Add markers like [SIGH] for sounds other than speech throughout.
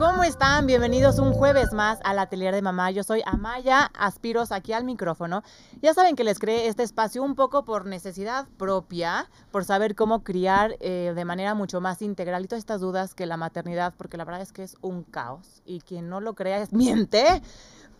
¿Cómo están? Bienvenidos un jueves más al Atelier de Mamá. Yo soy Amaya Aspiros aquí al micrófono. Ya saben que les creé este espacio un poco por necesidad propia, por saber cómo criar eh, de manera mucho más integral y todas estas dudas que la maternidad, porque la verdad es que es un caos y quien no lo crea es [LAUGHS] miente.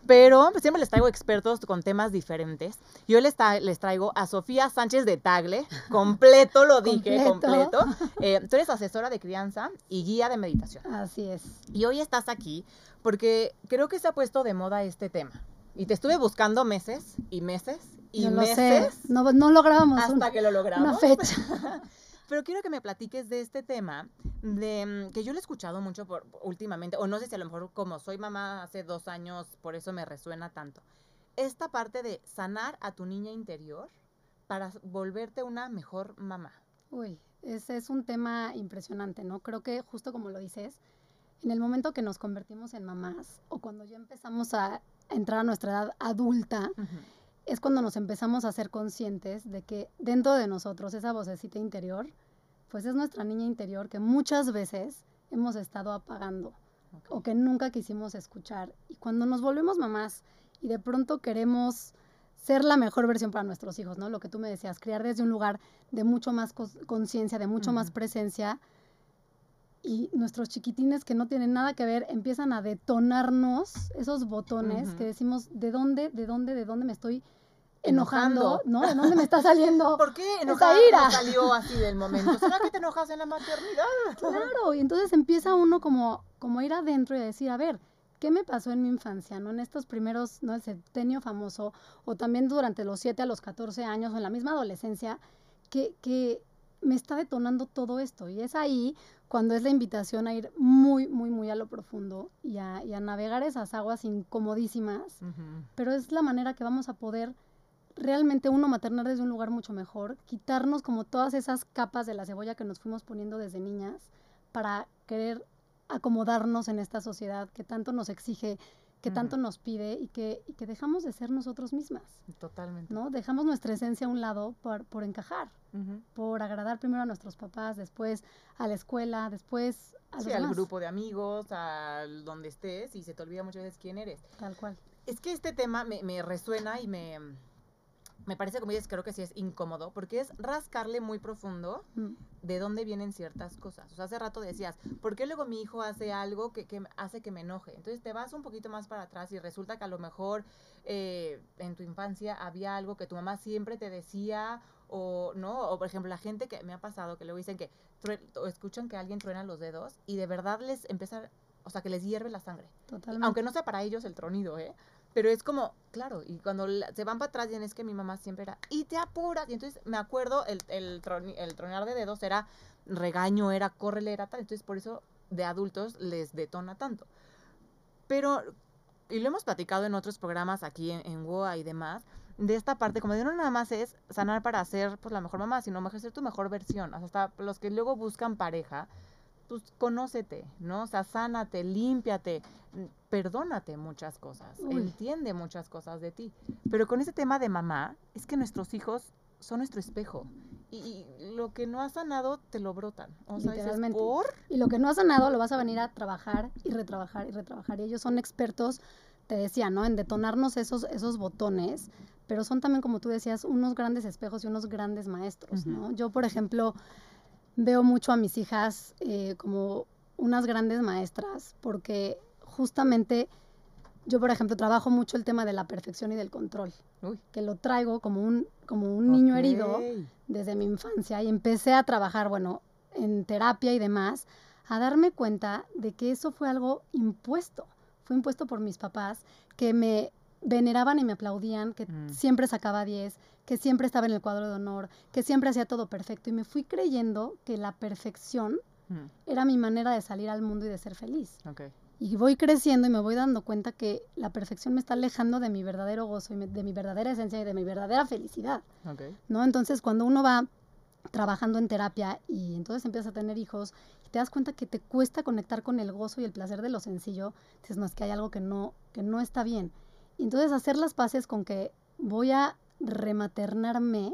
Pero pues, siempre les traigo expertos con temas diferentes. Yo les, les traigo a Sofía Sánchez de Tagle, [LAUGHS] completo lo dije, completo. [LAUGHS] Eh, tú eres asesora de crianza y guía de meditación. Así es. Y hoy estás aquí porque creo que se ha puesto de moda este tema. Y te estuve buscando meses y meses y no meses. Sé. No, no logramos. Hasta que lo logramos. Una fecha. [LAUGHS] Pero quiero que me platiques de este tema, de mm, que yo lo he escuchado mucho por, últimamente, o no sé si a lo mejor como soy mamá hace dos años, por eso me resuena tanto. Esta parte de sanar a tu niña interior para volverte una mejor mamá. Uy, ese es un tema impresionante, ¿no? Creo que justo como lo dices, en el momento que nos convertimos en mamás o cuando ya empezamos a entrar a nuestra edad adulta, es cuando nos empezamos a ser conscientes de que dentro de nosotros esa vocecita interior, pues es nuestra niña interior que muchas veces hemos estado apagando o que nunca quisimos escuchar. Y cuando nos volvemos mamás y de pronto queremos ser la mejor versión para nuestros hijos, ¿no? Lo que tú me decías, criar desde un lugar de mucho más conciencia, de mucho más presencia, y nuestros chiquitines que no tienen nada que ver empiezan a detonarnos esos botones que decimos, ¿de dónde, de dónde, de dónde me estoy enojando? ¿No? ¿De dónde me está saliendo [LAUGHS] ¿Por qué esa ira? salió así del momento? ¿Será que te [LAUGHS] enojas en la maternidad? Claro, y entonces empieza uno como, como ir adentro y a decir, a ver, ¿qué me pasó en mi infancia? ¿No? En estos primeros, ¿no? El septenio famoso, o también durante los 7 a los 14 años, o en la misma adolescencia, que, que me está detonando todo esto. Y es ahí cuando es la invitación a ir muy, muy, muy a lo profundo y a, navegar esas aguas incomodísimas, pero es la manera que vamos a poder realmente uno maternar desde un lugar mucho mejor, quitarnos como todas esas capas de la cebolla que nos fuimos poniendo desde niñas para querer acomodarnos en esta sociedad que tanto nos exige que tanto nos pide y que, y que dejamos de ser nosotros mismas. Totalmente. ¿no? Dejamos nuestra esencia a un lado por, por encajar, por agradar primero a nuestros papás, después a la escuela, después a sí, al grupo de amigos, al donde estés y se te olvida muchas veces quién eres. Tal cual. Es que este tema me, me resuena y me me parece, como dices, creo que sí es incómodo, porque es rascarle muy profundo mm. de dónde vienen ciertas cosas. O sea, hace rato decías, ¿por qué luego mi hijo hace algo que, que hace que me enoje? Entonces te vas un poquito más para atrás y resulta que a lo mejor eh, en tu infancia había algo que tu mamá siempre te decía o no, o por ejemplo la gente que me ha pasado que luego dicen que o escuchan que alguien truena los dedos y de verdad les empieza, o sea, que les hierve la sangre. Totalmente. Aunque no sea para ellos el tronido, ¿eh? Pero es como, claro, y cuando se van para atrás, y es que mi mamá siempre era, y te apuras. Y entonces me acuerdo, el, el, el tronar de dedos era regaño, era córrele, era tal. Entonces por eso de adultos les detona tanto. Pero, y lo hemos platicado en otros programas aquí en, en y demás, de esta parte, como de no nada más es sanar para ser pues la mejor mamá, sino mejor ser tu mejor versión. Hasta los que luego buscan pareja, pues conócete, ¿no? O sea, sánate, límpiate, perdónate muchas cosas, entiende muchas cosas de ti. Pero con ese tema de mamá, es que nuestros hijos son nuestro espejo. Y, lo que no ha sanado te lo brotan. O sea, ¿por? Y lo que no ha sanado lo vas a venir a trabajar y retrabajar y retrabajar. Y ellos son expertos, te decía, ¿no? En detonarnos esos, esos botones, pero son también, como tú decías, unos grandes espejos y unos grandes maestros, ¿no? Yo, por ejemplo, veo mucho a mis hijas eh, como unas grandes maestras, porque justamente yo, por ejemplo, trabajo mucho el tema de la perfección y del control, que lo traigo como un, como un niño herido desde mi infancia y empecé a trabajar, bueno, en terapia y demás, a darme cuenta de que eso fue algo impuesto, fue impuesto por mis papás, que me veneraban y me aplaudían, que mm. siempre sacaba 10, que siempre estaba en el cuadro de honor, que siempre hacía todo perfecto. Y me fui creyendo que la perfección mm. era mi manera de salir al mundo y de ser feliz. Y voy creciendo y me voy dando cuenta que la perfección me está alejando de mi verdadero gozo y de mi verdadera esencia y de mi verdadera felicidad. ¿no? Entonces, cuando uno va trabajando en terapia y entonces empiezas a tener hijos y te das cuenta que te cuesta conectar con el gozo y el placer de lo sencillo, dices, no, es que hay algo que no, que no está bien. Y entonces hacer las paces con que voy a rematernarme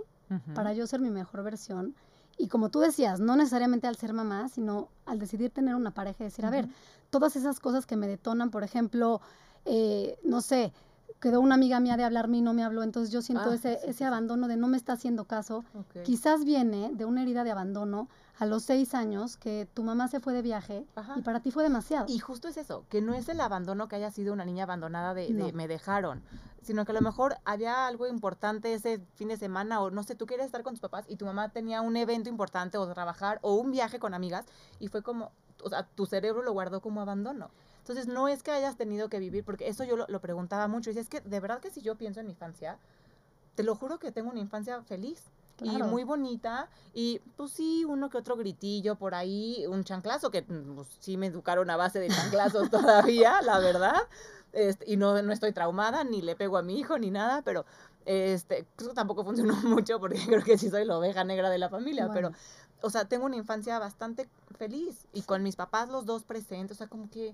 para yo ser mi mejor versión. Y como tú decías, no necesariamente al ser mamá, sino al decidir tener una pareja y decir, a ver, todas esas cosas que me detonan, por ejemplo, eh, no sé, quedó una amiga mía de hablarme y no me habló, entonces yo siento ah, ese, ese abandono de no me está haciendo caso. Quizás viene de una herida de abandono a los seis años que tu mamá se fue de viaje y para ti fue demasiado. Y justo es eso, que no es el abandono que haya sido una niña abandonada de, de me dejaron, sino que a lo mejor había algo importante ese fin de semana o no sé, tú quieres estar con tus papás y tu mamá tenía un evento importante o trabajar o un viaje con amigas y fue como, o sea, tu cerebro lo guardó como abandono. Entonces, no es que hayas tenido que vivir, porque eso yo lo, preguntaba mucho. Y decía, es que de verdad que si yo pienso en mi infancia, te lo juro que tengo una infancia feliz. Y muy bonita. Y pues sí, uno que otro gritillo por ahí, un chanclazo, que pues, sí me educaron a base de chanclazos [LAUGHS] todavía, la verdad. Este, y no, no estoy traumada, ni le pego a mi hijo, ni nada, pero este, eso tampoco funcionó [LAUGHS] mucho porque creo que sí soy la oveja negra de la familia, pero, o sea, tengo una infancia bastante feliz y con mis papás los dos presentes, o sea, como que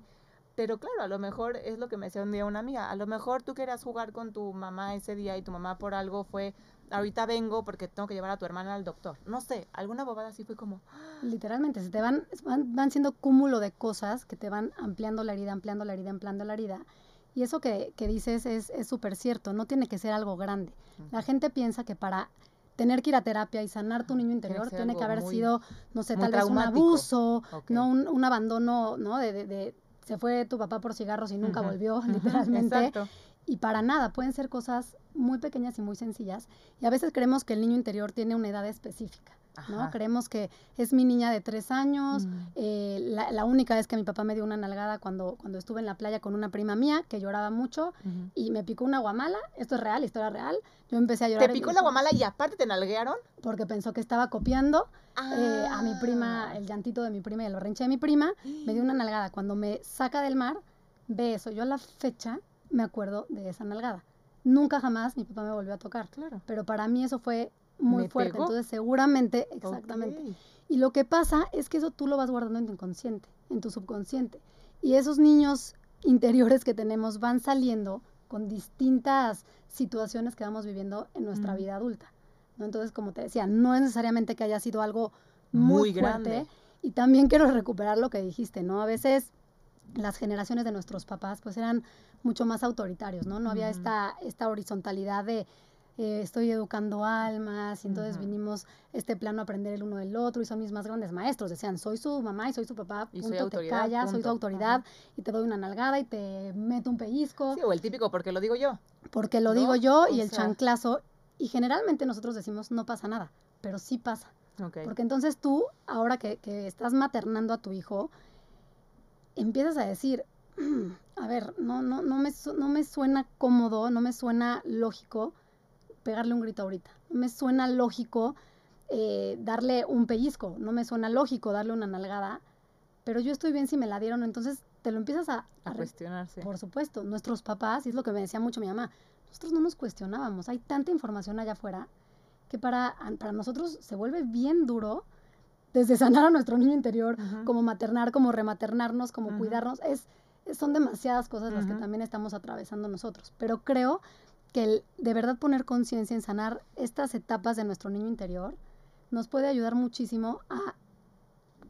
pero claro, a lo mejor es lo que me decía un día una amiga, a lo mejor tú querías jugar con tu mamá ese día y tu mamá por algo fue, ahorita vengo porque tengo que llevar a tu hermana al doctor. No sé, alguna bobada así fue como... Literalmente, se te van, van, siendo cúmulo de cosas que te van ampliando la herida, ampliando la herida, ampliando la herida. Y eso que, que dices es súper cierto, no tiene que ser algo grande. La gente piensa que para tener que ir a terapia y sanar tu niño interior tiene que haber sido, no sé, tal vez un abuso, no un, un, abandono, ¿no? de, de, se fue tu papá por cigarros y nunca volvió, literalmente. Y para nada, pueden ser cosas muy pequeñas y muy sencillas. Y a veces creemos que el niño interior tiene una edad específica. ¿No? Creemos que es mi niña de tres años. Mm. Eh, la, única vez que mi papá me dio una nalgada cuando, cuando estuve en la playa con una prima mía que lloraba mucho y me picó una guamala. Esto es real, historia real. Yo empecé a llorar. ¿Te picó la guamala y aparte te nalguearon? Porque pensó que estaba copiando eh, a mi prima, ah. el llantito de mi prima y el berrinche de mi prima. Me dio una nalgada. Cuando me saca del mar, ve eso. Yo a la fecha me acuerdo de esa nalgada. Nunca jamás mi papá me volvió a tocar. Claro. Pero para mí eso fue muy fuerte. Entonces, seguramente, exactamente. Y lo que pasa es que eso tú lo vas guardando en tu inconsciente, en tu subconsciente. Y esos niños interiores que tenemos van saliendo con distintas situaciones que vamos viviendo en nuestra vida adulta. ¿no? Entonces, como te decía, no es necesariamente que haya sido algo muy. Grande. Y también quiero recuperar lo que dijiste, ¿no? A veces las generaciones de nuestros papás pues eran mucho más autoritarios, ¿no? No había esta, esta horizontalidad de eh, estoy educando almas, y entonces vinimos este plano a aprender el uno del otro, y son mis más grandes maestros, decían, soy su mamá y soy su papá, punto, soy te callas, soy su autoridad, y te doy una nalgada y te meto un pellizco. Sí, o el típico, porque lo digo yo. Porque lo digo yo, y el chanclazo, y generalmente nosotros decimos, no pasa nada, pero sí pasa. Porque entonces tú, ahora que, que estás maternando a tu hijo, empiezas a decir, a ver, no, no, no, me, no me suena cómodo, no me suena lógico pegarle un grito ahorita. No me suena lógico eh, darle un pellizco, no me suena lógico darle una nalgada, pero yo estoy bien si me la dieron, entonces te lo empiezas a, a, cuestionarse. Por supuesto, nuestros papás, y es lo que me decía mucho mi mamá, nosotros no nos cuestionábamos, hay tanta información allá afuera que para, para nosotros se vuelve bien duro desde sanar a nuestro niño interior, como maternar, como rematernarnos, como cuidarnos, es, son demasiadas cosas las que también estamos atravesando nosotros, pero creo que el de verdad poner conciencia en sanar estas etapas de nuestro niño interior nos puede ayudar muchísimo a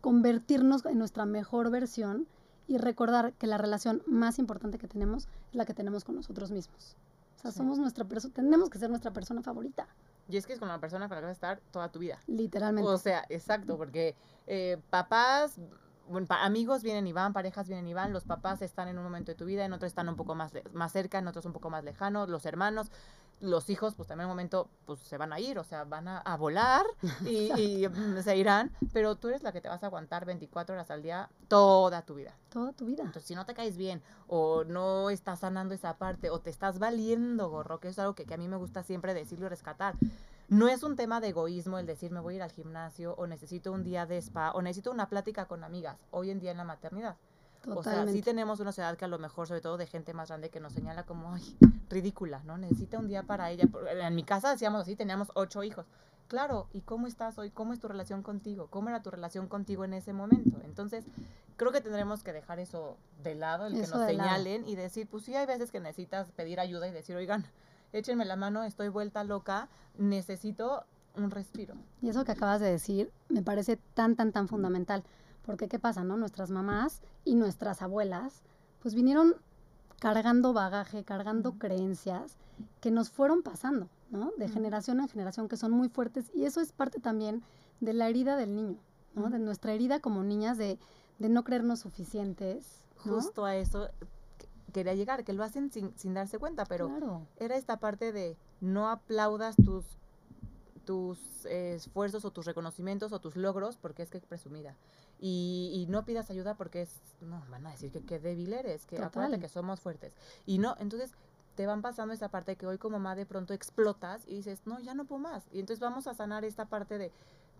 convertirnos en nuestra mejor versión y recordar que la relación más importante que tenemos es la que tenemos con nosotros mismos. O sea, somos nuestra persona, tenemos que ser nuestra persona favorita. Y es que es con la persona con la que vas a estar toda tu vida. Literalmente. O sea, exacto, porque eh, papás, bueno, amigos vienen y van, parejas vienen y van, los papás están en un momento de tu vida, en otros están un poco más, más cerca, en otros un poco más lejanos, los hermanos, los hijos, pues también en un momento, pues se van a ir, o sea, van a, volar [LAUGHS] y, se irán, pero tú eres la que te vas a aguantar 24 horas al día toda tu vida. Toda tu vida. Entonces, si no te caes bien o no estás sanando esa parte o te estás valiendo, gorro, que es algo que, que a mí me gusta siempre decirlo y rescatar no es un tema de egoísmo el decir me voy a ir al gimnasio o necesito un día de spa o necesito una plática con amigas hoy en día en la maternidad. O sea, sí tenemos una sociedad que a lo mejor, sobre todo de gente más grande, que nos señala como, ay, ridícula, ¿no? Necesita un día para ella. En mi casa decíamos así, teníamos ocho hijos. Claro, ¿y cómo estás hoy? ¿Cómo es tu relación contigo? ¿Cómo era tu relación contigo en ese momento? Entonces, creo que tendremos que dejar eso de lado, el que nos señalen y decir, pues sí, hay veces que necesitas pedir ayuda y decir, oigan, échenme la mano, estoy vuelta loca, necesito un respiro. Y eso que acabas de decir me parece tan, tan, tan fundamental. Porque ¿qué pasa, no? Nuestras mamás y nuestras abuelas, pues vinieron cargando bagaje, cargando creencias que nos fueron pasando, ¿no? De generación en generación, que son muy fuertes. Y eso es parte también de la herida del niño, ¿no? De nuestra herida como niñas de, de no creernos suficientes. Justo a eso quería llegar, que lo hacen sin, sin darse cuenta, pero era esta parte de no aplaudas tus tus esfuerzos o tus reconocimientos o tus logros porque es que es presumida. Y, y, no pidas ayuda porque es, no, van a decir que qué débil eres, que acuérdate que somos fuertes. Y no, entonces te van pasando esa parte que hoy como mamá de pronto explotas y dices, no, ya no puedo más. Y entonces vamos a sanar esta parte de,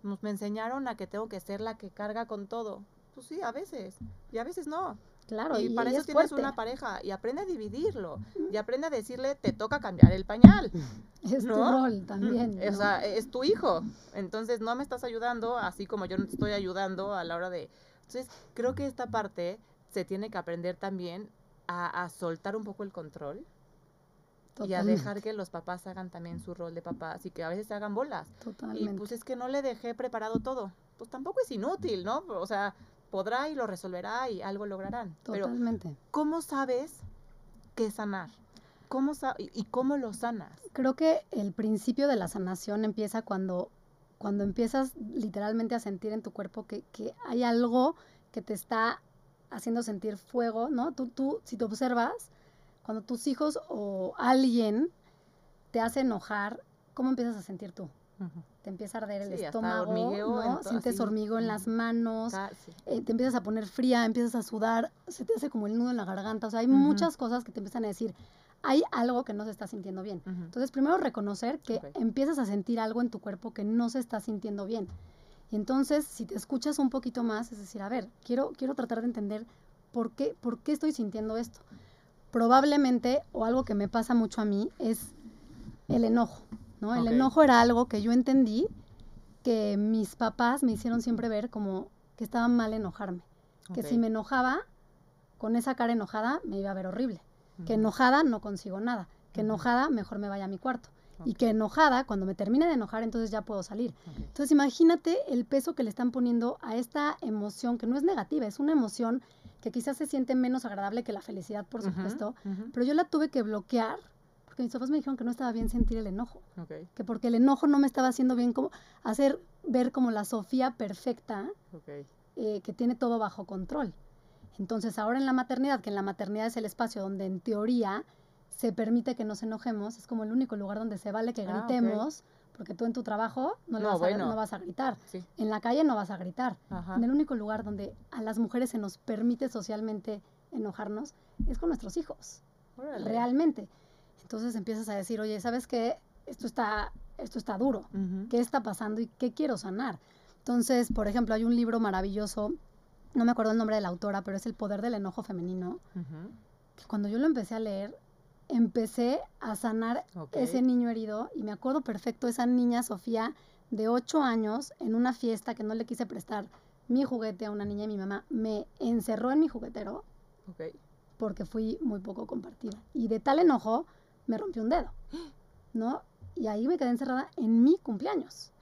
nos me enseñaron a que tengo que ser la que carga con todo. Pues sí, a veces, y a veces no. Claro, y, para eso tienes una pareja y aprende a dividirlo y aprende a decirle te toca cambiar el pañal. [LAUGHS] Es tu rol también. [LAUGHS] O sea, es tu hijo. Entonces no me estás ayudando así como yo no te estoy ayudando a la hora de... Entonces creo que esta parte se tiene que aprender también a, soltar un poco el control y a dejar que los papás hagan también su rol de papás y que a veces se hagan bolas. Totalmente. Y pues es que no le dejé preparado todo. Pues tampoco es inútil, ¿no? O sea, podrá y lo resolverá y algo lograrán. Totalmente. Pero, ¿cómo sabes qué sanar? ¿Cómo y cómo lo sanas? Creo que el principio de la sanación empieza cuando, cuando empiezas literalmente a sentir en tu cuerpo que, que hay algo que te está haciendo sentir fuego, ¿no? Tú, tú, si te observas, cuando tus hijos o alguien te hace enojar, ¿cómo empiezas a sentir tú? Te empieza a arder el estómago, ¿no? Sientes hormigueo en las manos, eh, te empiezas a poner fría, empiezas a sudar, se te hace como el nudo en la garganta, o sea, hay muchas cosas que te empiezan a decir, hay algo que no se está sintiendo bien. Entonces, primero reconocer que empiezas a sentir algo en tu cuerpo que no se está sintiendo bien. Y entonces, si te escuchas un poquito más, es decir, a ver, quiero, quiero tratar de entender por qué, por qué estoy sintiendo esto. Probablemente, o algo que me pasa mucho a mí, es el enojo. El enojo era algo que yo entendí que mis papás me hicieron siempre ver como que estaba mal enojarme. Que si me enojaba, con esa cara enojada, me iba a ver horrible. Que enojada no consigo nada. Que enojada, mejor me vaya a mi cuarto. Y que enojada, cuando me termine de enojar, entonces ya puedo salir. Entonces imagínate el peso que le están poniendo a esta emoción, que no es negativa, es una emoción que quizás se siente menos agradable que la felicidad, por supuesto, pero yo la tuve que bloquear porque mis papás me dijeron que no estaba bien sentir el enojo. Que porque el enojo no me estaba haciendo bien como hacer ver como la Sofía perfecta, eh, que tiene todo bajo control. Entonces ahora en la maternidad, que en la maternidad es el espacio donde en teoría se permite que nos enojemos, es como el único lugar donde se vale que ah, gritemos, porque tú en tu trabajo no, vas, a, no vas, a, gritar, en la calle no vas a gritar. En el único lugar donde a las mujeres se nos permite socialmente enojarnos es con nuestros hijos, realmente. Entonces empiezas a decir, oye, ¿sabes qué? Esto está, esto está duro. ¿Qué está pasando y qué quiero sanar? Entonces, por ejemplo, hay un libro maravilloso, no me acuerdo el nombre de la autora, pero es El poder del enojo femenino, que cuando yo lo empecé a leer, empecé a sanar ese niño herido y me acuerdo perfecto esa niña Sofía de ocho años en una fiesta que no le quise prestar mi juguete a una niña y mi mamá me encerró en mi juguetero porque fui muy poco compartida. Y de tal enojo me rompió un dedo, ¿no? Y ahí me quedé encerrada en mi cumpleaños.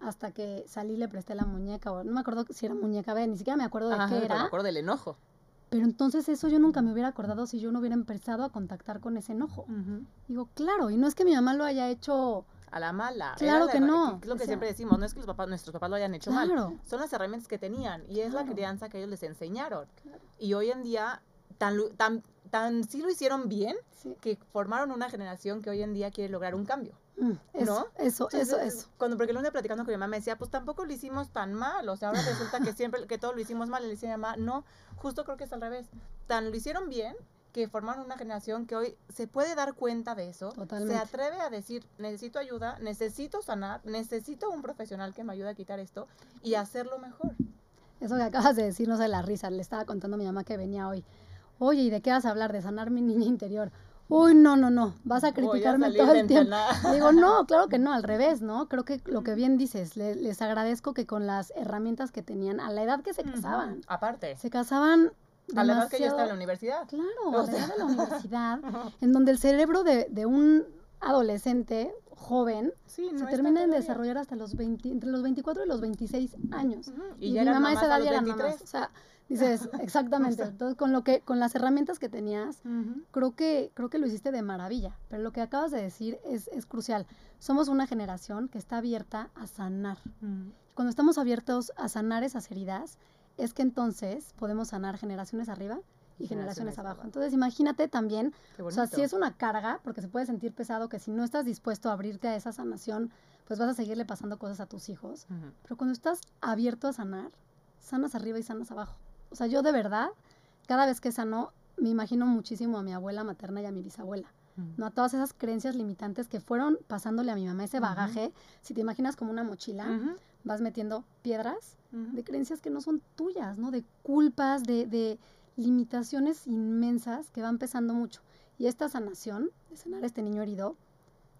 Hasta que salí y le presté la muñeca, o no me acuerdo si era muñeca B, ni siquiera me acuerdo de qué era. me acuerdo del enojo. Pero entonces eso yo nunca me hubiera acordado si yo no hubiera empezado a contactar con ese enojo. Digo, claro, y no es que mi mamá lo haya hecho a la mala. Claro que no. Es lo que siempre decimos, no es que los papás, nuestros papás lo hayan hecho mal. Son las herramientas que tenían y es la crianza que ellos les enseñaron. Y hoy en día tan, tan, tan sí lo hicieron bien que formaron una generación que hoy en día quiere lograr un cambio. Mm, eso, Eso, eso, eso. Cuando, porque luego platicando con mi mamá me decía, pues tampoco lo hicimos tan mal, o sea, ahora resulta que siempre, que todo lo hicimos mal, le decía a mi mamá, no, justo creo que es al revés, tan lo hicieron bien que formaron una generación que hoy se puede dar cuenta de eso, se atreve a decir, necesito ayuda, necesito sanar, necesito un profesional que me ayude a quitar esto y hacerlo mejor. Eso que acabas de decir, no sé, la risa, le estaba contando a mi mamá que venía hoy Oye, ¿y de qué vas a hablar? De sanar mi niña interior. Uy, no, no, no, vas a criticarme todo el tiempo. Digo, no, claro que no, al [LAUGHS] revés, ¿no? Creo que lo que bien dices, les agradezco que con las herramientas que tenían, a la edad que se casaban. Aparte. Se casaban a la edad que yo estaba en la universidad. Claro, a la edad de la universidad, [LAUGHS] en donde el cerebro de, de, un adolescente, joven, Sí, no se está termina en desarrollar hasta los 20, entre los 24 y los 26 años. Ujú, Y, Y, mi ya eran mamá a esa edad ya eran 23. mamás. O sea, dices, [LAUGHS] exactamente. Entonces, con lo que, con las herramientas que tenías, creo que, creo que lo hiciste de maravilla. Pero lo que acabas de decir es, es crucial. Somos una generación que está abierta a sanar. Ujú. Cuando estamos abiertos a sanar esas heridas, es que entonces podemos sanar generaciones arriba y generaciones Generaciones abajo. abajo. Entonces, imagínate también o sea, sí es una carga, porque se puede sentir pesado que si no estás dispuesto a abrirte a esa sanación, pues vas a seguirle pasando cosas a tus hijos. Ujú. Pero cuando estás abierto a sanar, sanas arriba y sanas abajo. O sea, yo de verdad, cada vez que sano, me imagino muchísimo a mi abuela materna y a mi bisabuela. Ujú. ¿no? A todas esas creencias limitantes que fueron pasándole a mi mamá ese bagaje. Si te imaginas como una mochila, vas metiendo piedras de creencias que no son tuyas, ¿no? De culpas, de, de limitaciones inmensas que van pesando mucho. Y esta sanación, de sanar a este niño herido,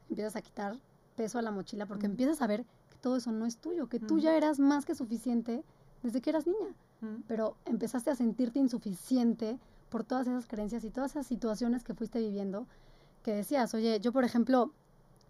empiezas a quitar peso a la mochila porque empiezas a ver que todo eso no es tuyo, que tú ya eras más que suficiente desde que eras niña, Pero empezaste a sentirte insuficiente por todas esas creencias y todas esas situaciones que fuiste viviendo, que decías, oye, yo por ejemplo,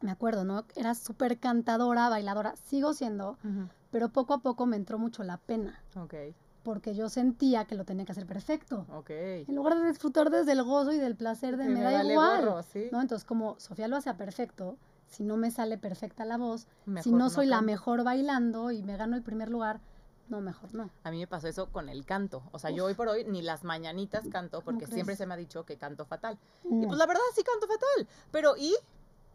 me acuerdo, ¿no? Era súper cantadora, bailadora, sigo siendo, Ujú. pero poco a poco me entró mucho la pena, Ok, porque yo sentía que lo tenía que hacer perfecto. ok. En lugar de disfrutar desde el gozo y del placer de Que me, da vale igual. gorro, sí. ¿no? Entonces, como Sofía lo hacía perfecto, si no me sale perfecta la voz, si Mejor no soy la mejor bailando y me gano el primer lugar, no, mejor no. A mí me pasó eso con el canto. O sea, yo hoy por hoy ni las mañanitas canto porque siempre se me ha dicho que canto fatal. Y pues la verdad sí canto fatal. Pero ¿y?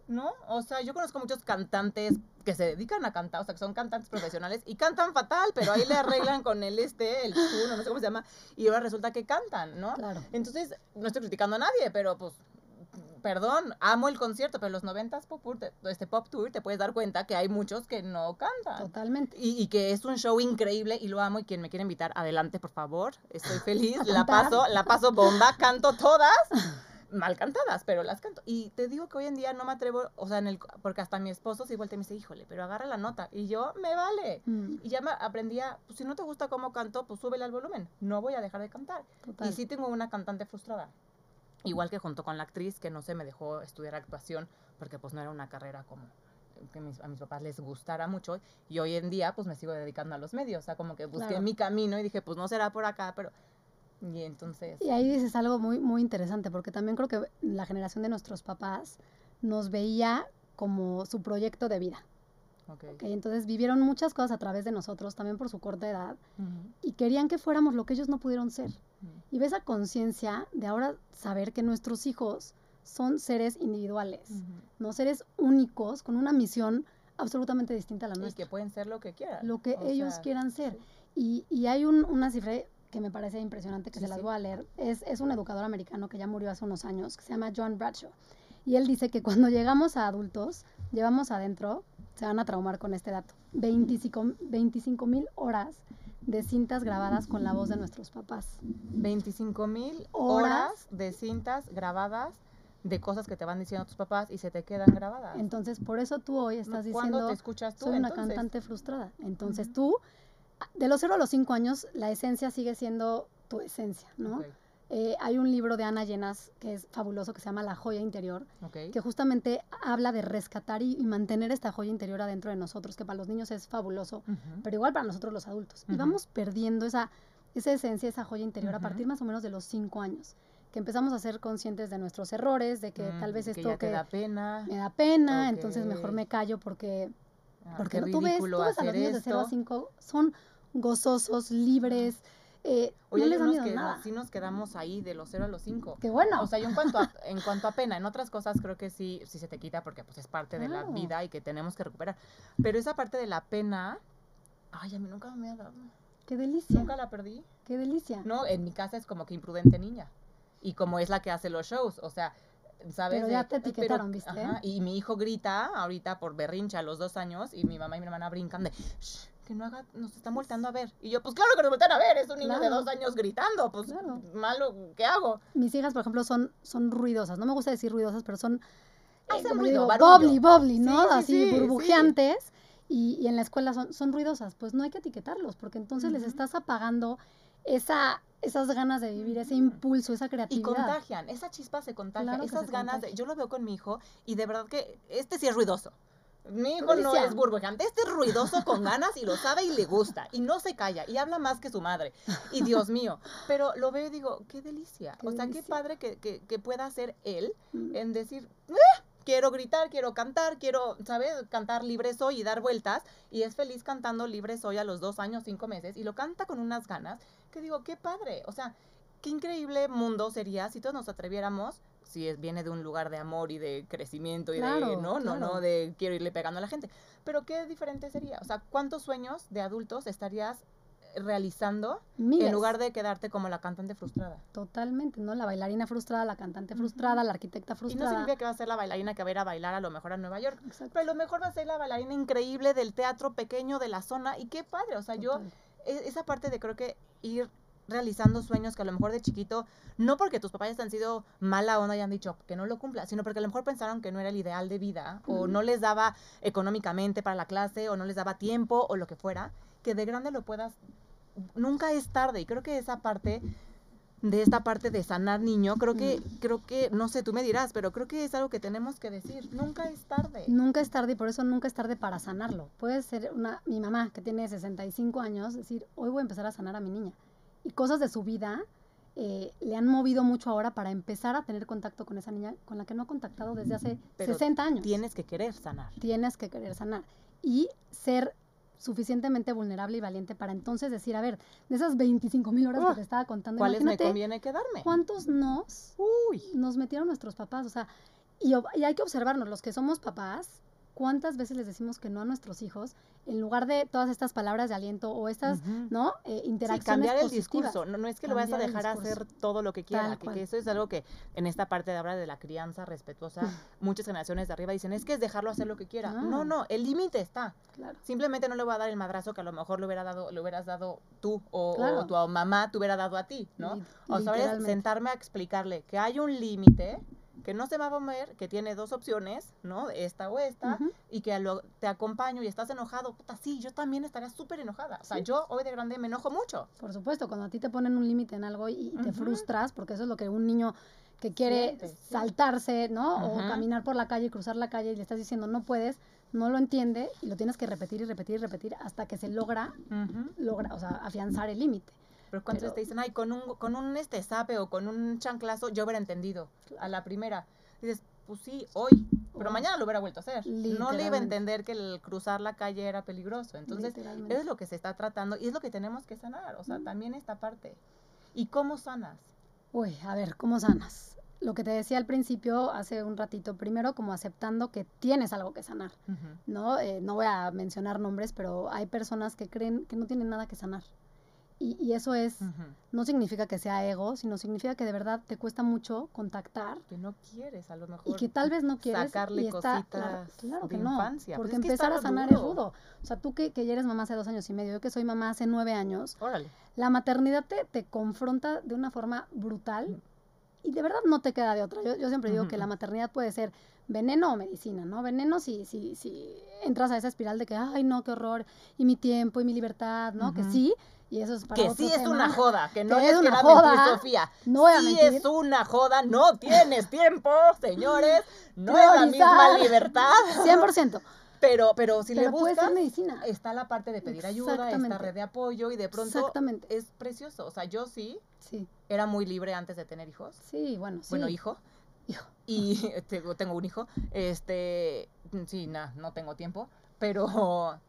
¿No? O sea, yo conozco muchos cantantes que se dedican a cantar, o sea, que son cantantes profesionales y cantan fatal, pero ahí le arreglan con el este, el tuno, no sé cómo se llama, y ahora resulta que cantan, ¿no? Claro. Entonces, no estoy criticando a nadie, pero pues, perdón, amo el concierto, pero los 90s pop, tour, te- este pop tour te puedes dar cuenta que hay muchos que no cantan. Totalmente. Y, y que es un show increíble y lo amo y quien me quiere invitar, adelante, por favor. Estoy [LAUGHS] feliz, la paso, la paso bomba, canto todas, mal cantadas, pero las canto. Y te digo que hoy en día no me atrevo, o sea, en el, porque hasta mi esposo se vuelve y me dice, híjole, pero agarra la nota. Y yo, me vale. Mm, Y ya me aprendí a, pues si no te gusta cómo canto, pues súbele al volumen. No voy a dejar de cantar. total. Y sí tengo una cantante frustrada. Igual que junto con la actriz que no se me dejó estudiar actuación porque pues no era una carrera como que mis- a mis papás les gustara mucho y hoy en día pues me sigo dedicando a los medios, o sea, como que busqué Claro. mi camino y dije pues no será por acá, pero y entonces Y ahí dices algo muy, muy interesante, porque también creo que la generación de nuestros papás nos veía como su proyecto de vida. Ok. ¿ok? Entonces vivieron muchas cosas a través de nosotros, también por su corta edad, y querían que fuéramos lo que ellos no pudieron ser. Y ves esa conciencia de ahora saber que nuestros hijos son seres individuales, no seres únicos con una misión absolutamente distinta a la y nuestra. que pueden ser lo que quieran. Lo que o ellos sea, quieran ser. sí. Y, y hay un- una cifra que me parece impresionante, que Sí, se las sí. voy a leer. Es, es un educador americano que ya murió hace unos años, que se llama John Bradshaw. Y él dice que cuando llegamos a adultos, llevamos adentro, se van a traumar con este dato, 25 mil horas de cintas grabadas con la voz de nuestros papás. 25 mil Horas. de cintas grabadas de cosas que te van diciendo tus papás y se te quedan grabadas. Entonces, por eso tú hoy estás ¿Cuándo diciendo, te escuchas tú soy una entonces? cantante frustrada. Entonces tú, de los 0 a los 5 años, la esencia sigue siendo tu esencia, ¿no? Ok, Eh, hay un libro de Ana Llenas que es fabuloso, que se llama La joya interior, que justamente habla de rescatar y, y mantener esta joya interior adentro de nosotros, que para los niños es fabuloso, pero igual para nosotros los adultos. Y Ujú. vamos perdiendo esa, esa esencia, esa joya interior a partir más o menos de los 5 años, que empezamos a ser conscientes de nuestros errores, de que Mm, tal vez que esto ya te que da pena. me da pena, entonces mejor me callo porque ah, porque tú ves, tú ves a los niños de 0 a esto. 5, son gozosos, libres, eh, Oye, no les da miedo que nada. sí nos quedamos ahí de los 0 a los 5. Qué bueno. O sea, yo en cuanto, a, [LAUGHS] en cuanto a pena, en otras cosas creo que sí, sí se te quita porque pues es parte de la Claro. vida y que tenemos que recuperar. Pero esa parte de la pena, ay, a mí nunca me ha dado. qué delicia, Nunca la perdí. qué delicia. No, en mi casa es como que imprudente niña. Y como es la que hace los shows, o sea, ¿sabes? Pero ya te etiquetaron, ¿viste? ajá, y mi hijo grita ahorita por berrinche a los dos años y mi mamá y mi hermana brincan de, "Shh, que no haga, nos están volteando a ver. Y yo, pues claro que nos voltean a ver, es un niño de dos años gritando, pues Claro. malo, ¿qué hago? Mis hijas, por ejemplo, son, son ruidosas. No me gusta decir ruidosas, pero son eh, como ruido, digo, bubbly, bubbly, ¿no? Sí, sí, Así sí, sí. burbujeantes. Y, y en la escuela son, son ruidosas. Pues no hay que etiquetarlos, porque entonces les estás apagando esa esas ganas de vivir, ese impulso, esa Y creatividad. contagian, esa chispa se contagia, Claro esas se ganas de, yo lo veo con mi hijo y de verdad que este sí es ruidoso. Mi hijo no es burbujante, este es ruidoso con ganas y lo sabe y le gusta y no se calla y habla más que su madre. Y [LAUGHS] Dios mío, pero lo veo y digo, qué delicia. Qué o sea, qué padre que, que, que pueda ser él Mm. en decir, "Ah, quiero gritar, quiero cantar, quiero, ¿sabes? Cantar libre soy y dar vueltas. Y es feliz cantando libre soy a los dos años, cinco meses. Y lo canta con unas ganas que digo, qué padre. O sea, qué increíble mundo sería si todos nos atreviéramos, si es, viene de un lugar de amor y de crecimiento y de, Claro, no, no, no, claro. de quiero irle pegando a la gente. Pero qué diferente sería. O sea, ¿cuántos sueños de adultos estarías realizando Miles. en lugar de quedarte como la cantante frustrada? Totalmente, ¿no? La bailarina frustrada, la cantante frustrada, la arquitecta Y no frustrada. significa que va a ser la bailarina que va a ir a bailar a lo mejor a Nueva York. Exacto. Pero a lo mejor va a ser la bailarina increíble del teatro pequeño de la zona. Y qué padre. O sea, yo, Total. e- esa parte de creo que ir realizando sueños que a lo mejor de chiquito, no porque tus papás han sido mala onda y han dicho que no lo cumpla, sino porque a lo mejor pensaron que no era el ideal de vida, o no les daba económicamente para la clase, o no les daba tiempo, o lo que fuera, que de grande lo puedas, nunca es tarde. Y creo que esa parte de esta parte de sanar niño, creo que, creo que, no sé, tú me dirás, pero creo que es algo que tenemos que decir, nunca es tarde. Nunca es tarde y por eso nunca es tarde para sanarlo. Puede ser una, mi mamá que tiene 65 años, decir, hoy voy a empezar a sanar a mi niña. Y cosas de su vida eh, le han movido mucho ahora para empezar a tener contacto con esa niña con la que no ha contactado desde hace Pero 60 años. Tienes que querer sanar. Tienes que querer sanar y ser suficientemente vulnerable y valiente para entonces decir, a ver, de esas 25 mil horas Ah, que te estaba contando, ¿Cuáles me conviene quedarme? cuántos nos Uy. nos metieron nuestros papás, o sea, y hay que observarnos, los que somos papás, cuántas veces les decimos que no a nuestros hijos, en lugar de todas estas palabras de aliento o estas, Ujú. ¿no? Eh, Sí, interacciones cambiar el positivas. discurso. No, no es que lo vayas a Cambiar dejar hacer todo lo que quiera. Que, que eso es algo que en esta parte de ahora de la crianza respetuosa, [LAUGHS] muchas generaciones de arriba dicen, es que es dejarlo hacer lo que quiera. No, No. no, el límite está. Claro. Simplemente no le voy a dar el madrazo que a lo mejor le, hubiera dado, le hubieras dado tú o, o Claro. tu mamá te hubiera dado a ti, ¿no? Li- O sabes, sentarme a explicarle que hay un límite, que no se va a mover, que tiene dos opciones, ¿no? Esta o esta, y que lo- te acompaño y estás enojado, puta, sí, yo también estaría súper enojada. O sea, Sí. yo hoy de grande me enojo mucho. Por supuesto, cuando a ti te ponen un límite en algo y, y te frustras, porque eso es lo que un niño que quiere Siente, sí. saltarse, ¿no? O caminar por la calle, cruzar la calle y le estás diciendo no puedes, no lo entiende y lo tienes que repetir y repetir y repetir hasta que se logra, logra, o sea, afianzar el límite. Pero cuando Pero- te dicen, ay, con un, con un este zape o con un chanclazo, yo hubiera entendido a la primera. Dices, pues sí, hoy, pero mañana lo hubiera vuelto a hacer. No le iba a entender que el cruzar la calle era peligroso. Entonces, Literalmente. es lo que se está tratando y es lo que tenemos que sanar. O sea, Mm. también esta parte. ¿Y cómo sanas? Uy, a ver, ¿cómo sanas? Lo que te decía al principio, hace un ratito, primero como aceptando que tienes algo que sanar, ¿no? Eh, no voy a mencionar nombres, pero hay personas que creen que no tienen nada que sanar. Y, y eso es, no significa que sea ego, sino significa que de verdad te cuesta mucho contactar Que no quieres, a lo mejor. y que tal vez no quieres sacarle y está, cositas claro, claro de que no, infancia. porque Pues es que empezar a sanar es duro. rudo. O sea, tú que, que ya eres mamá hace dos años y medio, yo que soy mamá hace nueve años, Órale. la maternidad te, te confronta de una forma brutal y de verdad no te queda de otra. Yo, yo siempre digo que la maternidad puede ser veneno o medicina, ¿no? Veneno si, si, si entras a esa espiral de que, ay, no, qué horror, y mi tiempo y mi libertad, ¿no? Que sí, y eso es para Que otro sí es una joda, que no Que es que una joda. Sofía. No voy a sí mentir. es una joda, no tienes tiempo, señores. No es la misma libertad. [LAUGHS] 100%. Pero, pero si le pero puede buscas, medicina. está la parte de pedir ayuda, esta red de apoyo y de pronto Exactamente. es precioso. O sea, yo sí Sí, era muy libre antes de tener hijos. sí, bueno, sí. Bueno, hijo. Hijo. Y [LAUGHS] tengo, tengo un hijo. Este, sí, nada, no tengo tiempo, pero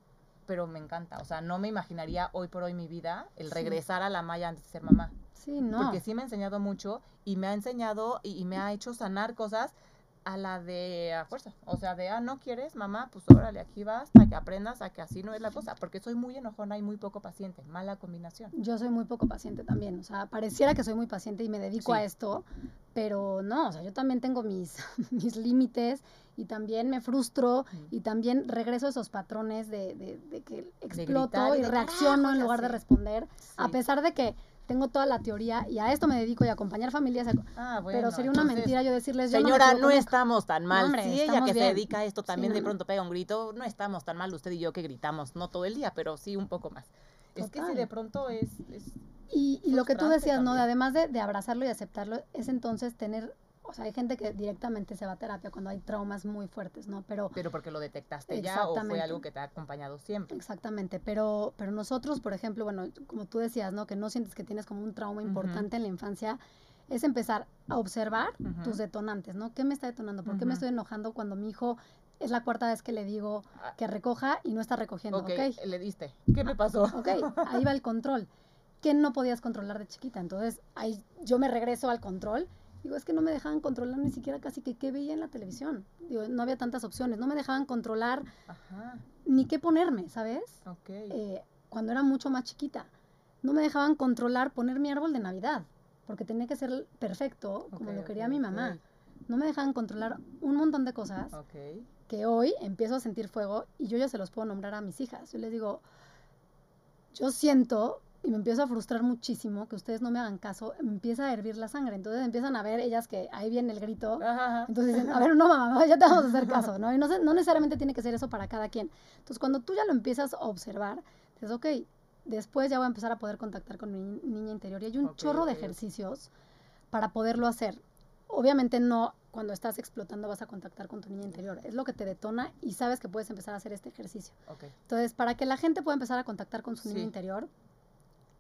pero me encanta, o sea, no me imaginaría hoy por hoy mi vida el Sí. regresar a la malla antes de ser mamá, Sí, no. porque sí me ha enseñado mucho y me ha enseñado y, y me ha hecho sanar cosas a la de a fuerza, o sea, de, ah, no quieres, mamá, pues órale, aquí vas, hasta que aprendas a que así no es la cosa, porque soy muy enojona y muy poco paciente, mala combinación. Yo soy muy poco paciente también, o sea, pareciera que soy muy paciente y me dedico Sí. a esto, pero no, o sea, yo también tengo mis, [LAUGHS] mis límites y también me frustro y también regreso a esos patrones de, de- de que exploto y reacciono carajo, en lugar de responder, a Sí. pesar de que tengo toda la teoría y a esto me dedico y a acompañar familias, a- Ah, pero sería una entonces, mentira yo decirles, yo no Señora, no, estamos tan mal. hombre, si ella que se dedica a esto también Sí, de no, no. pronto pega un grito, no estamos tan mal usted y yo que gritamos, no todo el día, pero sí un poco más. Es que si de pronto es, es Y, y lo que tú decías, ¿no? De, además de, de abrazarlo y aceptarlo, es entonces tener o sea, hay gente que directamente se va a terapia cuando hay traumas muy fuertes, ¿no? Pero, pero porque lo detectaste ya o fue algo que te ha acompañado siempre. Exactamente, pero, pero nosotros, por ejemplo, bueno, como tú decías, ¿no? Que no sientes que tienes como un trauma importante en la infancia, es empezar a observar tus detonantes, ¿no? ¿Qué me está detonando? ¿Por qué me estoy enojando cuando mi hijo es la cuarta vez que le digo ah. que recoja y no está recogiendo? Ok, okay. le diste. ¿Qué me pasó? Ok, ahí va el control. ¿Qué no podías controlar de chiquita? Entonces, ahí yo me regreso al control Digo, es que no me dejaban controlar ni siquiera casi que qué veía en la televisión. Digo, no había tantas opciones. No me dejaban controlar ni qué ponerme, ¿sabes? Eh, cuando era mucho más chiquita. No me dejaban controlar poner mi árbol de Navidad, porque tenía que ser perfecto, como lo quería mi mamá. No me dejaban controlar un montón de cosas que hoy empiezo a sentir fuego y yo ya se los puedo nombrar a mis hijas. Yo les digo, yo siento y me empiezo a frustrar muchísimo que ustedes no me hagan caso, me empieza a hervir la sangre. Entonces empiezan a ver ellas que ahí viene el grito. Entonces dicen, a ver, no, mamá, ya te vamos a hacer caso, ¿no? Y no, no necesariamente tiene que ser eso para cada quien. Entonces cuando tú ya lo empiezas a observar, dices, ok, después ya voy a empezar a poder contactar con mi niña interior. Y hay un chorro de ejercicios para poderlo hacer. Obviamente no cuando estás explotando vas a contactar con tu niña interior. Es lo que te detona y sabes que puedes empezar a hacer este ejercicio. Entonces, para que la gente pueda empezar a contactar con su niña interior,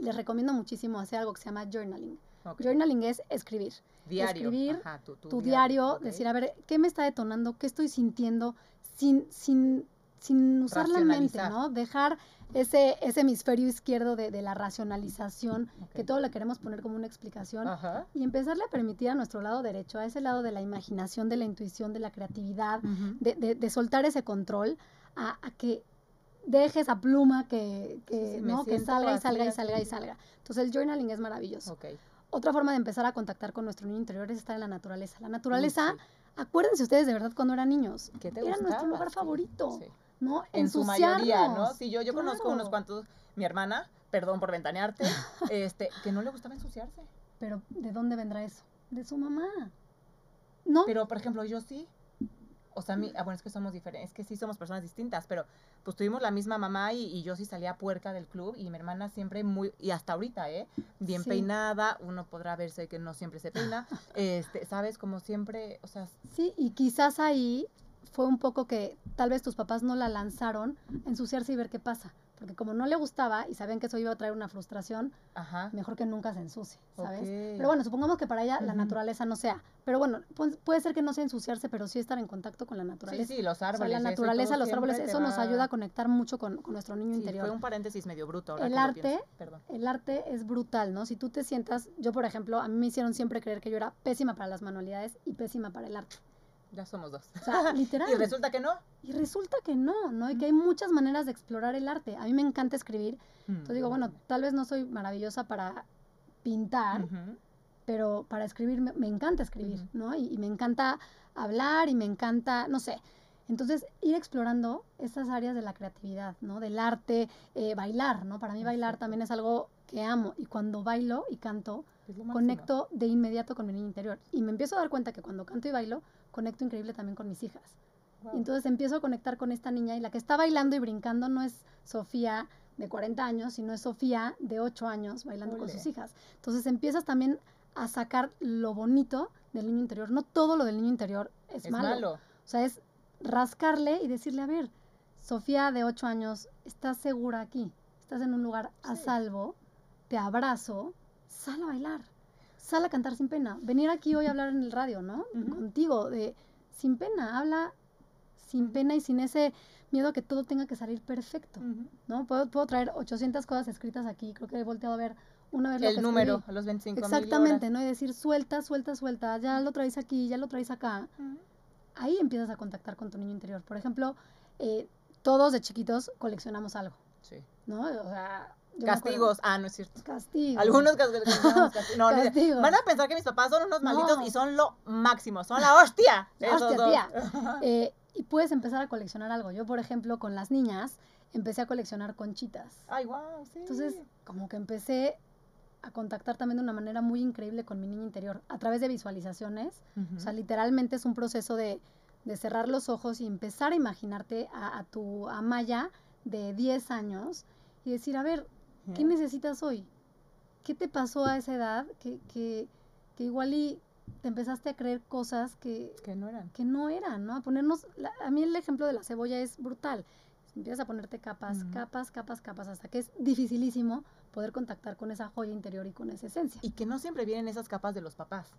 les recomiendo muchísimo hacer algo que se llama journaling. Journaling es escribir. Diario. Escribir tu, diario, decir, a ver, ¿qué me está detonando? ¿Qué estoy sintiendo? Sin, sin, sin usar la mente, ¿no? Dejar ese, ese hemisferio izquierdo de, de la racionalización, que todo le queremos poner como una explicación, y empezarle a permitir a nuestro lado derecho, a ese lado de la imaginación, de la intuición, de la creatividad, de, de, de, soltar ese control, a, a que deje esa pluma que, que, ¿no? que salga y salga y salga y salga. Entonces el journaling es maravilloso. Otra forma de empezar a contactar con nuestro niño interior es estar en la naturaleza. La naturaleza, acuérdense ustedes de verdad cuando eran niños, era nuestro lugar favorito, ¿no? En su mayoría, ¿no? Sí, yo, yo conozco unos cuantos, mi hermana, perdón por ventanearte, [LAUGHS] este, que no le gustaba ensuciarse. Pero ¿de dónde vendrá eso? De su mamá. ¿No? Pero, por ejemplo, yo sí o sea, mi, ah, bueno, es que somos diferentes, es que sí somos personas distintas, pero pues tuvimos la misma mamá y, yo sí salía puerca del club y mi hermana siempre muy, y hasta ahorita, ¿eh? Bien peinada, uno podrá verse que no siempre se peina, [LAUGHS] este, ¿sabes? Como siempre, o sea... Sí, y quizás ahí fue un poco que tal vez tus papás no la lanzaron ensuciarse y ver qué pasa. Porque como no le gustaba y sabían que eso iba a traer una frustración, mejor que nunca se ensucie, ¿sabes? Pero bueno, supongamos que para ella la naturaleza no sea. Pero bueno, puede ser que no sea ensuciarse, pero sí estar en contacto con la naturaleza. Sí, sí, los árboles. la naturaleza, los árboles, eso nos ayuda a conectar mucho con, nuestro niño interior. Fue un paréntesis medio bruto. el arte, el arte es brutal, ¿no? Si tú te sientas, yo por ejemplo, a mí me hicieron siempre creer que yo era pésima para las manualidades y pésima para el arte. Ya somos dos. O sea, [LAUGHS] literal. y resulta que no. Y resulta que no, ¿no? Y que hay muchas maneras de explorar el arte. A mí me encanta escribir. Mm, Entonces digo, bueno, tal vez no soy maravillosa para pintar, pero para escribir me, encanta escribir, ¿no? Y, me encanta hablar y me encanta, no sé. Entonces, ir explorando estas áreas de la creatividad, ¿no? Del arte, eh, bailar, ¿no? Para mí bailar también es algo que amo. Y cuando bailo y canto, conecto de inmediato con mi niño interior. Y me empiezo a dar cuenta que cuando canto y bailo, conecto increíble también con mis hijas. Y entonces empiezo a conectar con esta niña y la que está bailando y brincando no es Sofía de 40 años, sino es Sofía de 8 años bailando con sus hijas. Entonces empiezas también a sacar lo bonito del niño interior. No todo lo del niño interior es, malo. O sea, es rascarle y decirle, a ver, Sofía de 8 años, ¿estás segura aquí? ¿Estás en un lugar a salvo? Te abrazo, sal a bailar sal a cantar sin pena. Venir aquí hoy a hablar en el radio, ¿no? Contigo, de sin pena, habla sin pena y sin ese miedo a que todo tenga que salir perfecto, ¿no? Puedo, puedo, traer 800 cosas escritas aquí, creo que he volteado a ver una vez el lo número, a los 25 Exactamente, ¿no? Y decir, suelta, suelta, suelta, ya lo traes aquí, ya lo traes acá. Ahí empiezas a contactar con tu niño interior. Por ejemplo, eh, todos de chiquitos coleccionamos algo. Sí. ¿No? O sea, castigos. Ah, no es cierto. Castigos. Algunos castigos. No, Van a pensar que mis papás son unos malditos y son lo máximo. Son la hostia. hostia, tía. [LAUGHS] Eh, y puedes empezar a coleccionar algo. Yo, por ejemplo, con las niñas, empecé a coleccionar conchitas. Ay, wow, sí. Entonces, como que empecé a contactar también de una manera muy increíble con mi niño interior, a través de visualizaciones. O sea, literalmente es un proceso de, de, cerrar los ojos y empezar a imaginarte a, a tu Amaya de 10 años y decir, a ver, ¿Qué necesitas hoy? ¿qué te pasó a esa edad que, que, que igual y te empezaste a creer cosas que, que no eran. Que no eran, ¿no? A ponernos, a mí el ejemplo de la cebolla es brutal. Empiezas a ponerte capas, capas, capas, capas, hasta que es dificilísimo poder contactar con esa joya interior y con esa esencia. Y que no siempre vienen esas capas de los papás.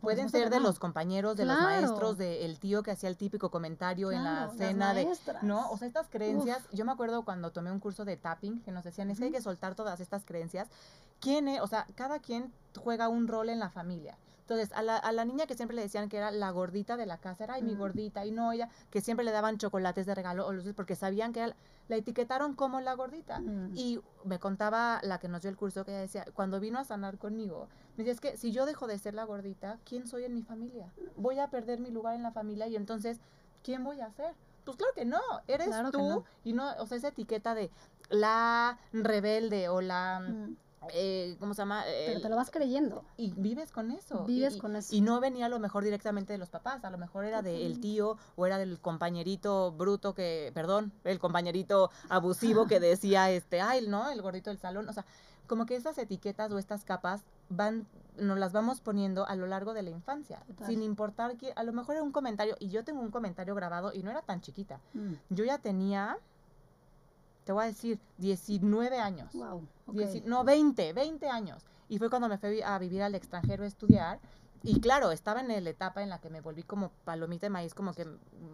Pueden ser de los compañeros, de los maestros, del tío que hacía el típico comentario en la cena de no, o sea, estas creencias, yo me acuerdo cuando tomé un curso de tapping que nos decían, es que hay que soltar todas estas creencias. ¿Quién es? O sea, cada quien juega un rol en la familia. Entonces, a la, a la, niña que siempre le decían que era la gordita de la casa, era ay, mi gordita, y no ella, que siempre le daban chocolates de regalo o luces porque sabían que la etiquetaron como la gordita. Y me contaba la que nos dio el curso que ella decía, cuando vino a sanar conmigo, me decía, es que si yo dejo de ser la gordita, ¿quién soy en mi familia? Voy a perder mi lugar en la familia y entonces, ¿quién voy a ser? Pues claro que no, eres tú y no, o sea, esa etiqueta de la rebelde o la... Eh, ¿cómo se llama? Pero te lo vas creyendo. Y vives con eso. Vives y, con eso. Y no venía a lo mejor directamente de los papás, a lo mejor era del tío o era del compañerito bruto que, perdón, el compañerito abusivo que decía, este, ay, ¿no? El gordito del salón. O sea, como que esas etiquetas o estas capas van, nos las vamos poniendo a lo largo de la infancia, sin importar que a lo mejor era un comentario, y yo tengo un comentario grabado y no era tan chiquita. Mm. Yo ya tenía te voy a decir, 19 años. Wow. no, 20, 20 años. Y fue cuando me fui a vivir al extranjero a estudiar. Y claro, estaba en la etapa en la que me volví como palomita de maíz, como que,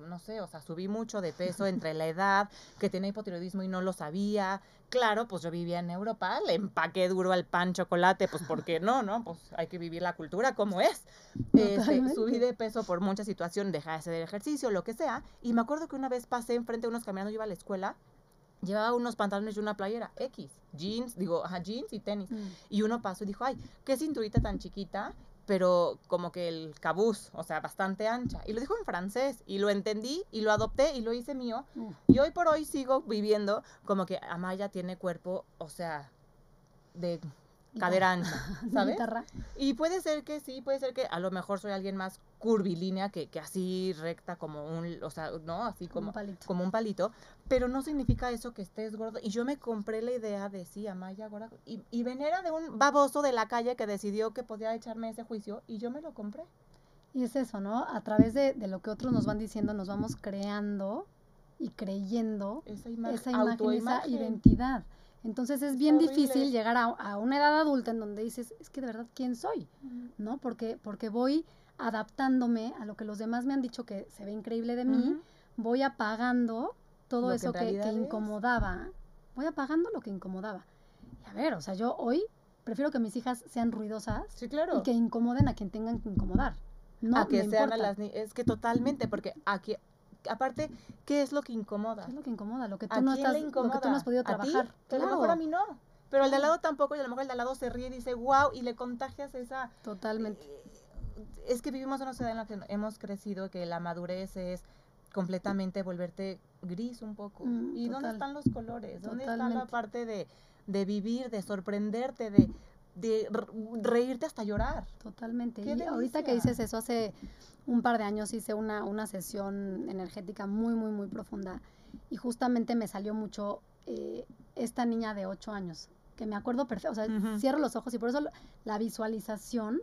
no sé, o sea, subí mucho de peso entre la edad, que tenía hipotiroidismo y no lo sabía. Claro, pues yo vivía en Europa, le empaqué duro al pan chocolate, pues ¿por qué no, no? Pues hay que vivir la cultura como es. Este, subí de peso por mucha situación, dejé de hacer ejercicio, lo que sea. Y me acuerdo que una vez pasé enfrente de unos caminando, yo iba a la escuela, llevaba unos pantalones y una playera X, jeans, digo, ajá, jeans y tenis. Mm. Y uno pasó y dijo, ay, qué cinturita tan chiquita, pero como que el cabuz, o sea, bastante ancha. Y lo dijo en francés y lo entendí y lo adopté y lo hice mío. Y hoy por hoy sigo viviendo como que Amaya tiene cuerpo, o sea, de cadera ancha, [LAUGHS] ¿sabes? Y puede ser que sí, puede ser que a lo mejor soy alguien más curvilínea que, que así recta como un, o sea, no, así como, como un palito, pero no significa eso que estés gordo. Y yo me compré la idea de sí, Amaya gorda, y, y venera de un baboso de la calle que decidió que podía echarme ese juicio y yo me lo compré. Y es eso, ¿no? A través de, de lo que otros nos van diciendo, nos vamos creando y creyendo esa, imagen, esa identidad. Entonces es bien difícil llegar a, una edad adulta en donde dices, es que de verdad, ¿quién soy? ¿No? Porque, porque voy adaptándome a lo que los demás me han dicho que se ve increíble de mí, voy apagando todo eso que, incomodaba, voy apagando lo que incomodaba. Y a ver, o sea, yo hoy prefiero que mis hijas sean ruidosas claro. y que incomoden a quien tengan que incomodar. No, a que sean a las es que totalmente, porque aquí aparte, ¿qué es lo que incomoda? ¿Qué es lo que incomoda? Lo que tú, no, estás, lo que tú no has podido trabajar. ¿A, a lo mejor a mí no. Pero al de al lado tampoco, y a lo mejor el de al lado se ríe y dice, wow, y le contagias esa... Totalmente. Eh, es que vivimos en una sociedad en la que hemos crecido, que la madurez es completamente volverte gris un poco. Mm, ¿Y dónde están los colores? ¿Dónde está la parte de, de vivir, de sorprenderte, de, de reírte hasta llorar? Totalmente. y ahorita que dices eso, hace un par de años hice una, una sesión energética muy, muy, muy profunda y justamente me salió mucho eh, esta niña de 8 años, que me acuerdo perfecto, o sea, cierro los ojos y por eso la visualización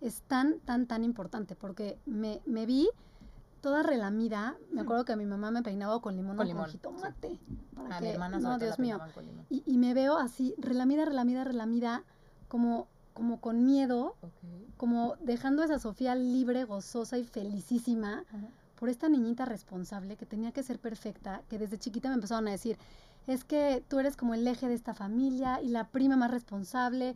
es tan, tan, tan importante, porque me, me vi toda relamida, me acuerdo que mi mamá me peinaba con limón con, con jitomate. Para que, mi hermana no, Dios mío. Y, y, me veo así, relamida, relamida, relamida, como como con miedo, como dejando a esa Sofía libre, gozosa y felicísima por esta niñita responsable que tenía que ser perfecta, que desde chiquita me empezaron a decir, es que tú eres como el eje de esta familia y la prima más responsable.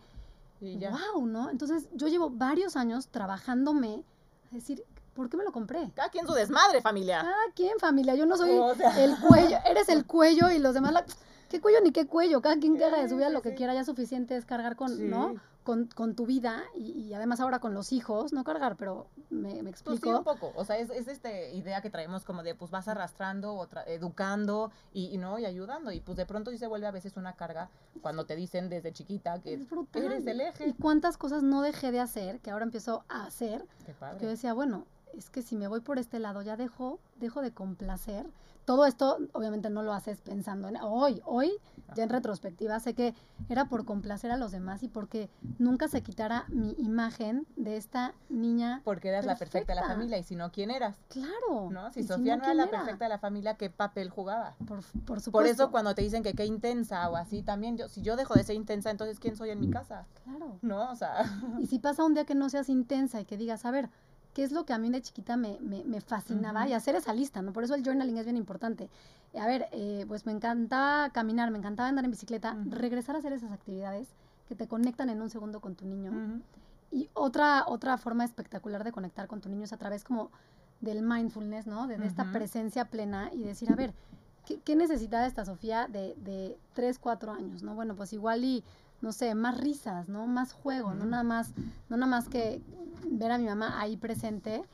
Y ya. ¡Wow! ¿no? Entonces yo llevo varios años trabajándome a decir, ¿por qué me lo compré? Cada quien su desmadre, familia. Cada quien, familia. Yo no soy el cuello, eres el [LAUGHS] cuello y los demás la... ¿Qué cuello ni qué cuello? Cada quien haga de su vida lo que quiera, ya suficiente es cargar con, ¿no? Con, con tu vida y, además ahora con los hijos, no cargar, pero me, me explico. Pues sí, un poco, o sea, es, es esta idea que traemos como de pues vas arrastrando, o educando y, no, y ayudando, y pues de pronto sí se vuelve a veces una carga cuando te dicen desde chiquita que eres el eje. Y cuántas cosas no dejé de hacer, que ahora empiezo a hacer, que yo decía, bueno, es que si me voy por este lado ya dejo, dejo de complacer. Todo esto obviamente no lo haces pensando en hoy, hoy, ya en retrospectiva, sé que era por complacer a los demás y porque nunca se quitara mi imagen de esta niña. Porque eras la perfecta de la familia y si no, ¿quién eras? Claro. ¿No? Si Sofía no, era la perfecta de la familia, ¿qué papel jugaba? Por, por supuesto. Por eso cuando te dicen que qué intensa o así, también yo, si yo dejo de ser intensa, entonces ¿quién soy en mi casa? Claro. ¿No? O sea. Y si pasa un día que no seas intensa y que digas, a ver, qué es lo que a mí de chiquita me, me, fascinaba y hacer esa lista, ¿no? Por eso el journaling es bien importante. A ver, eh, pues me encantaba caminar, me encantaba andar en bicicleta, regresar a hacer esas actividades que te conectan en un segundo con tu niño. Y otra, otra forma espectacular de conectar con tu niño es a través como del mindfulness, ¿no? De, esta presencia plena y decir, a ver, ¿qué, qué necesita esta Sofía de, de 3, 4 años, ¿no? Bueno, pues igual y no sé, más risas, ¿no? Más juego, no nada más, no nada más que ver a mi mamá ahí presente,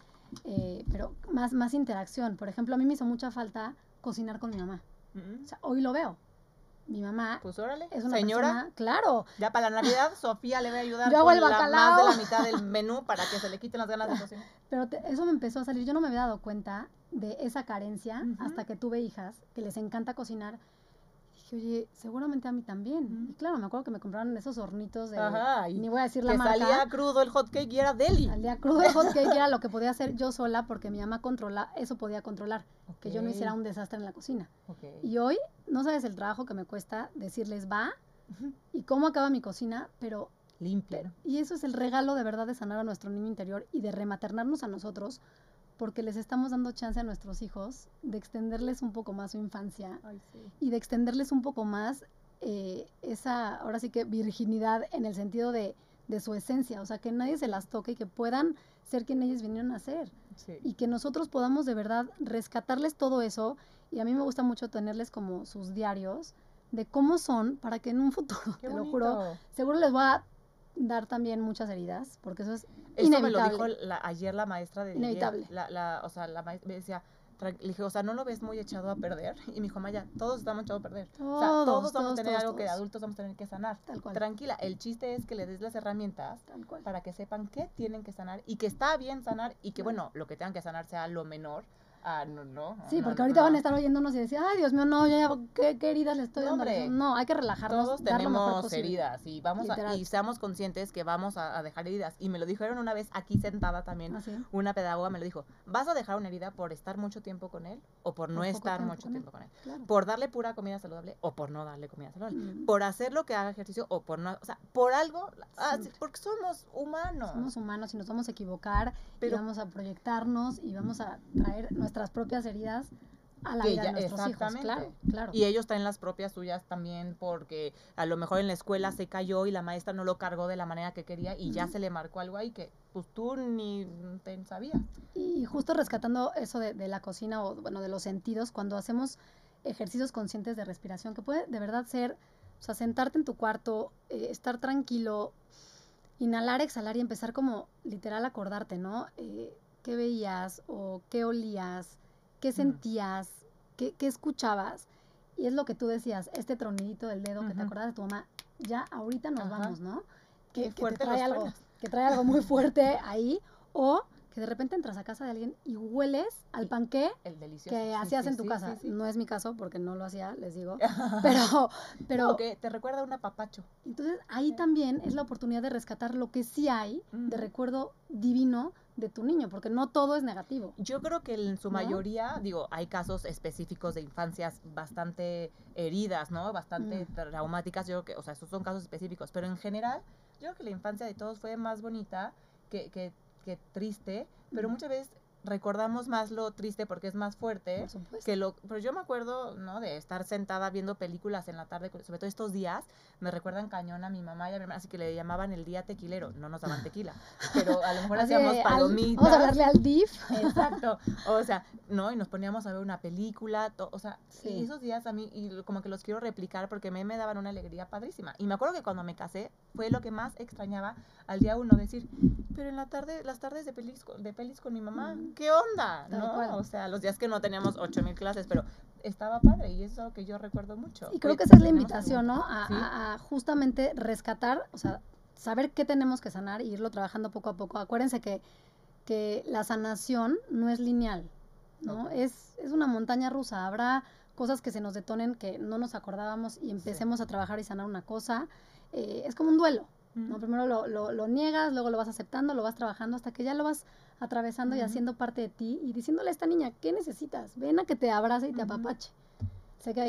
eh, pero más, más interacción. Por ejemplo, a mí me hizo mucha falta cocinar con mi mamá. O sea, hoy lo veo. Mi mamá pues órale, es una señora, persona, claro. Ya para la Navidad, Sofía le va a ayudar [LAUGHS] Yo hago el bacalao. más de la mitad del [LAUGHS] menú para que se le quiten las ganas de cocinar. [LAUGHS] Pero eso me empezó a salir. Yo no me había dado cuenta de esa carencia hasta que tuve hijas que les encanta cocinar oye, seguramente a mí también. Y claro, me acuerdo que me compraron esos hornitos de. Ajá, ni voy a decir la que marca. salía crudo el hot cake y era deli. Salía crudo el hot cake y era lo que podía hacer yo sola porque mi mamá controla, eso podía controlar. Que yo no hiciera un desastre en la cocina. Y hoy, no sabes el trabajo que me cuesta decirles va y cómo acaba mi cocina, pero. Limpia. Y eso es el regalo de verdad de sanar a nuestro niño interior y de rematernarnos a nosotros porque les estamos dando chance a nuestros hijos de extenderles un poco más su infancia y de extenderles un poco más eh, esa, ahora sí que virginidad en el sentido de, de, su esencia, o sea, que nadie se las toque y que puedan ser quien ellos vinieron a ser. Y que nosotros podamos de verdad rescatarles todo eso. Y a mí me gusta mucho tenerles como sus diarios de cómo son para que en un futuro, te lo juro, seguro les va a dar también muchas heridas, porque eso es eso me lo dijo ayer la maestra de Inevitable. La, la, o sea, la maestra me decía, le dije, o sea, ¿no lo ves muy echado a perder? [LAUGHS] Y mi dijo, Maya, todos estamos echados a perder. o sea, todos, vamos a tener algo que adultos vamos a tener que sanar. Tal cual. Tranquila, el chiste es que le des las herramientas para que sepan qué tienen que sanar y que está bien sanar y que, bueno, lo que tengan que sanar sea lo menor Ah, no, no. Sí, porque ahorita van a estar oyéndonos y decir, ay, Dios mío, no, ya, ¿qué, qué heridas le estoy dando? No, hay que relajarnos. Todos tenemos heridas y vamos a, y seamos conscientes que vamos a, dejar heridas. Y me lo dijeron una vez aquí sentada también, ¿Ah, una pedagoga me lo dijo, ¿vas a dejar una herida por estar mucho tiempo con él o por no estar mucho tiempo con él? Por darle pura comida saludable o por no darle comida saludable. Mm. Por hacer lo que haga ejercicio o por no, o sea, por algo, ah, porque somos humanos. Somos humanos y nos vamos a equivocar Pero, y vamos a proyectarnos y vamos a traer nuestras propias heridas a la vida de nuestros hijos, claro, claro. Y ellos traen las propias suyas también porque a lo mejor en la escuela se cayó y la maestra no lo cargó de la manera que quería y ya se le marcó algo ahí que pues tú ni te sabías. Y justo rescatando eso de, la cocina o bueno, de los sentidos, cuando hacemos ejercicios conscientes de respiración, que puede de verdad ser, o sea, sentarte en tu cuarto, eh, estar tranquilo, inhalar, exhalar y empezar como literal a acordarte, ¿no? Eh, ¿Qué veías o qué olías? qué sentías, qué, qué, escuchabas. Y es lo que tú decías, este tronidito del dedo que te acordás de tu mamá, ya ahorita nos vamos, ¿no? Que, que, trae algo, que trae algo muy fuerte ahí. O que de repente entras a casa de alguien y hueles al panqué que hacías en tu casa. no es mi caso porque no lo hacía, les digo. [LAUGHS] pero, pero. que te recuerda a un apapacho. Entonces ahí también es la oportunidad de rescatar lo que sí hay de recuerdo divino de tu niño, porque no todo es negativo. Yo creo que en su mayoría, digo, hay casos específicos de infancias bastante heridas, ¿no? Bastante mm. traumáticas, yo creo que, o sea, esos son casos específicos, pero en general, yo creo que la infancia de todos fue más bonita que, que, que triste, pero muchas veces recordamos más lo triste porque es más fuerte que lo pero yo me acuerdo no de estar sentada viendo películas en la tarde sobre todo estos días me recuerdan cañón a mi mamá y a mi hermana así que le llamaban el día tequilero no nos daban tequila pero a lo mejor hacíamos palomitas vamos a darle al DIF exacto o sea no y nos poníamos a ver una película o sea esos días a mí y como que los quiero replicar porque a mí me daban una alegría padrísima y me acuerdo que cuando me casé fue lo que más extrañaba al día uno decir pero en la tarde las tardes de pelis de pelis con mi mamá ¿qué onda? ¿no? O sea, los días que no teníamos ocho mil clases, pero estaba padre y eso es que yo recuerdo mucho. Y creo que esa es la invitación, ¿no? A, justamente rescatar, o sea, saber qué tenemos que sanar e irlo trabajando poco a poco. Acuérdense que que la sanación no es lineal, ¿no? Es, es una montaña rusa. Habrá cosas que se nos detonen que no nos acordábamos y empecemos a trabajar y sanar una cosa. Eh, es como un duelo, ¿no? Primero lo, lo, lo, niegas, luego lo vas aceptando, lo vas trabajando hasta que ya lo vas atravesando y haciendo parte de ti y diciéndole a esta niña, ¿qué necesitas? Ven a que te abrace y te apapache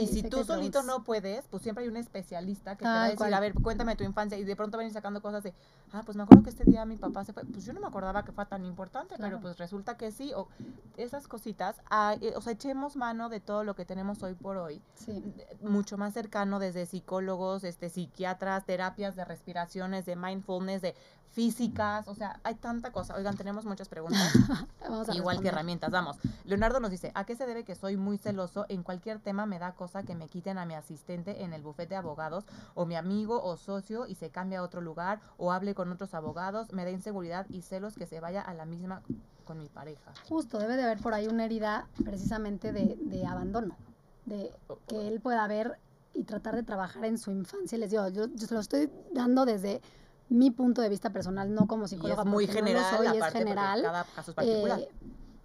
y si tú solito no puedes, pues siempre hay un especialista que te va a decir, a ver, cuéntame tu infancia y de pronto van sacando cosas de, ah, pues me acuerdo que este día mi papá se fue, pues yo no me acordaba que fue tan importante, pero pues resulta que sí, o esas cositas, eh, o sea, echemos mano de todo lo que tenemos hoy por hoy, sí. mucho más cercano desde psicólogos, este, psiquiatras, terapias de respiraciones, de mindfulness, de físicas, o sea, hay tanta cosa. Oigan, tenemos muchas preguntas. [LAUGHS] Igual que herramientas, vamos. Leonardo nos dice, ¿a qué se debe que soy muy celoso? En cualquier tema me da cosa que me quiten a mi asistente en el bufete de abogados o mi amigo o socio y se cambie a otro lugar o hable con otros abogados, me da inseguridad y celos que se vaya a la misma con mi pareja. Justo, debe de haber por ahí una herida precisamente de, de abandono, de que él pueda ver y tratar de trabajar en su infancia. Les digo, yo, yo se lo estoy dando desde mi punto de vista personal, no como psicóloga. Y es muy general, no es general. Cada caso es particular. Eh,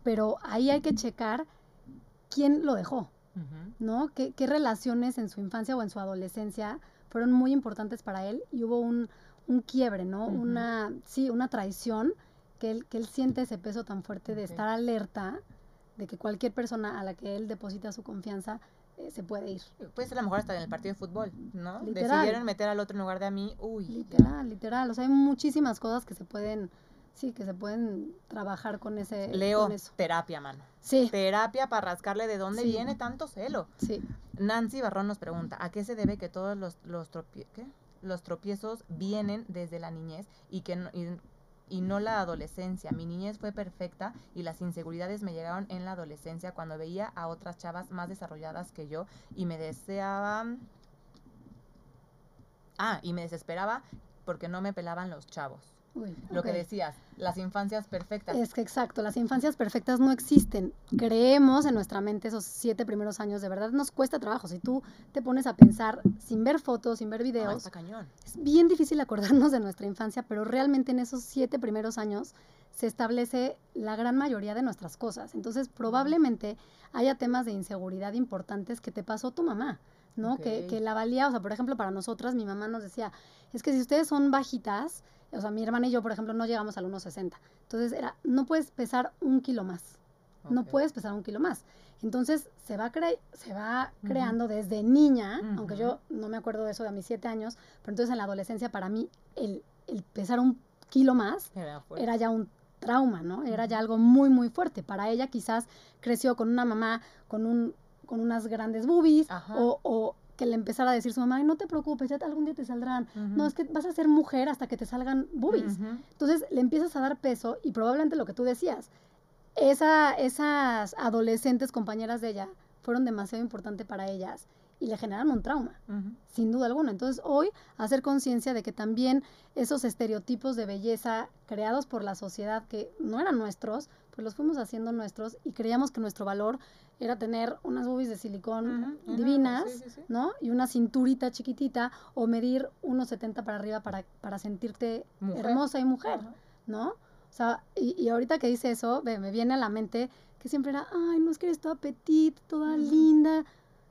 pero ahí hay que checar quién lo dejó, ¿no? ¿Qué, ¿Qué, relaciones en su infancia o en su adolescencia fueron muy importantes para él y hubo un, un quiebre, ¿no? Una, sí, una traición que él, que él siente ese peso tan fuerte de estar alerta de que cualquier persona a la que él deposita su confianza eh, se puede ir. Puede ser a lo mejor hasta en el partido de fútbol, ¿no? Decidieron meter al otro en lugar de a mí, uy. Literal, literal. O sea, hay muchísimas cosas que se pueden, sí, que se pueden trabajar con ese. Leo, terapia, mano. Sí. Terapia para rascarle de dónde viene tanto celo. Sí. Nancy Barrón nos pregunta, ¿a qué se debe que todos los, los, los tropiezos vienen desde la niñez y que no, y no la adolescencia. Mi niñez fue perfecta y las inseguridades me llegaron en la adolescencia cuando veía a otras chavas más desarrolladas que yo y me deseaban... Ah, y me desesperaba porque no me pelaban los chavos lo que decías, las infancias perfectas. Es que exacto, las infancias perfectas no existen. Creemos en nuestra mente esos siete primeros años, de verdad nos cuesta trabajo. Si tú te pones a pensar sin ver fotos, sin ver videos, es bien difícil acordarnos de nuestra infancia, pero realmente en esos siete primeros años se establece la gran mayoría de nuestras cosas. Entonces, probablemente haya temas de inseguridad importantes que te pasó tu mamá. ¿No? Que, que la valía, o sea, por ejemplo, para nosotras, mi mamá nos decía, es que si ustedes son bajitas, o sea, mi hermana y yo, por ejemplo, no llegamos al 1,60. Entonces era, no puedes pesar un kilo más. No puedes pesar un kilo más. Entonces se va, cre se va creando desde niña, aunque yo no me acuerdo de eso de a mis siete años, pero entonces en la adolescencia para mí el, el pesar un kilo más era, ya un trauma, ¿no? Era ya algo muy, muy fuerte. Para ella quizás creció con una mamá con, un, con unas grandes boobies o, o que le empezara a decir su mamá, no te preocupes, ya algún día te saldrán. No, es que vas a ser mujer hasta que te salgan boobies. Entonces le empiezas a dar peso y probablemente lo que tú decías, esa, esas adolescentes compañeras de ella fueron demasiado importantes para ellas y le generaron un trauma, sin duda alguna. Entonces hoy hacer conciencia de que también esos estereotipos de belleza creados por la sociedad que no eran nuestros, pues los fuimos haciendo nuestros y creíamos que nuestro valor era tener unas boobies de silicón divinas, ¿no? Y una cinturita chiquitita o medir unos 70 para arriba para, para sentirte hermosa y mujer, ¿no? O sea, y, ahorita que dice eso, me viene a la mente que siempre era, ay, no es que eres toda petit, toda linda.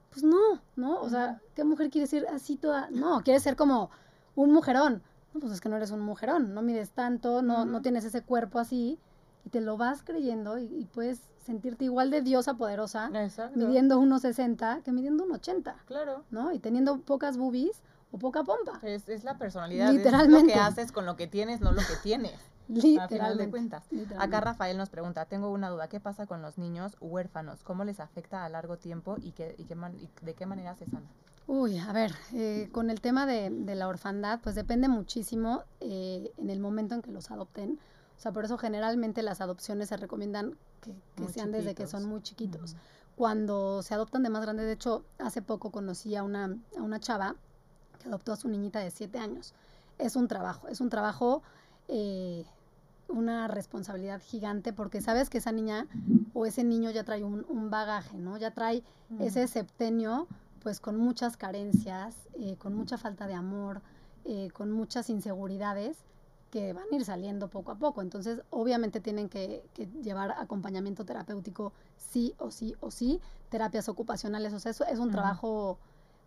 Pues no, ¿no? O sea, ¿qué mujer quiere ser así toda? No, quiere ser como un mujerón. No, pues es que no eres un mujerón, no mides tanto, no, no tienes ese cuerpo así y te lo vas creyendo y, puedes sentirte igual de diosa poderosa midiendo 1,60 que midiendo 1,80. Claro. ¿No? Y teniendo pocas boobies o poca pompa. Es, es la personalidad. Literalmente. Es lo que haces con lo que tienes, no lo que tienes. [LAUGHS] Literalmente. de cuentas. Acá Rafael nos pregunta, tengo una duda, ¿qué pasa con los niños huérfanos? ¿Cómo les afecta a largo tiempo y, qué, y, qué de qué manera se sana? Uy, a ver, eh, con el tema de, de, la orfandad, pues depende muchísimo eh, en el momento en que los adopten. O sea, por eso generalmente las adopciones se recomiendan que, sean desde que son muy chiquitos. Cuando se adoptan de más grande, de hecho, hace poco conocí a una, a una chava que adoptó a su niñita de 7 años. Es un trabajo, es un trabajo, eh, una responsabilidad gigante, porque sabes que esa niña o ese niño ya trae un, bagaje, ¿no? Ya trae ese septenio, pues con muchas carencias, eh, con mucha falta de amor, eh, con muchas inseguridades que van a ir saliendo poco a poco. Entonces, obviamente tienen que, llevar acompañamiento terapéutico sí o sí o sí, terapias ocupacionales, o sea, eso es un trabajo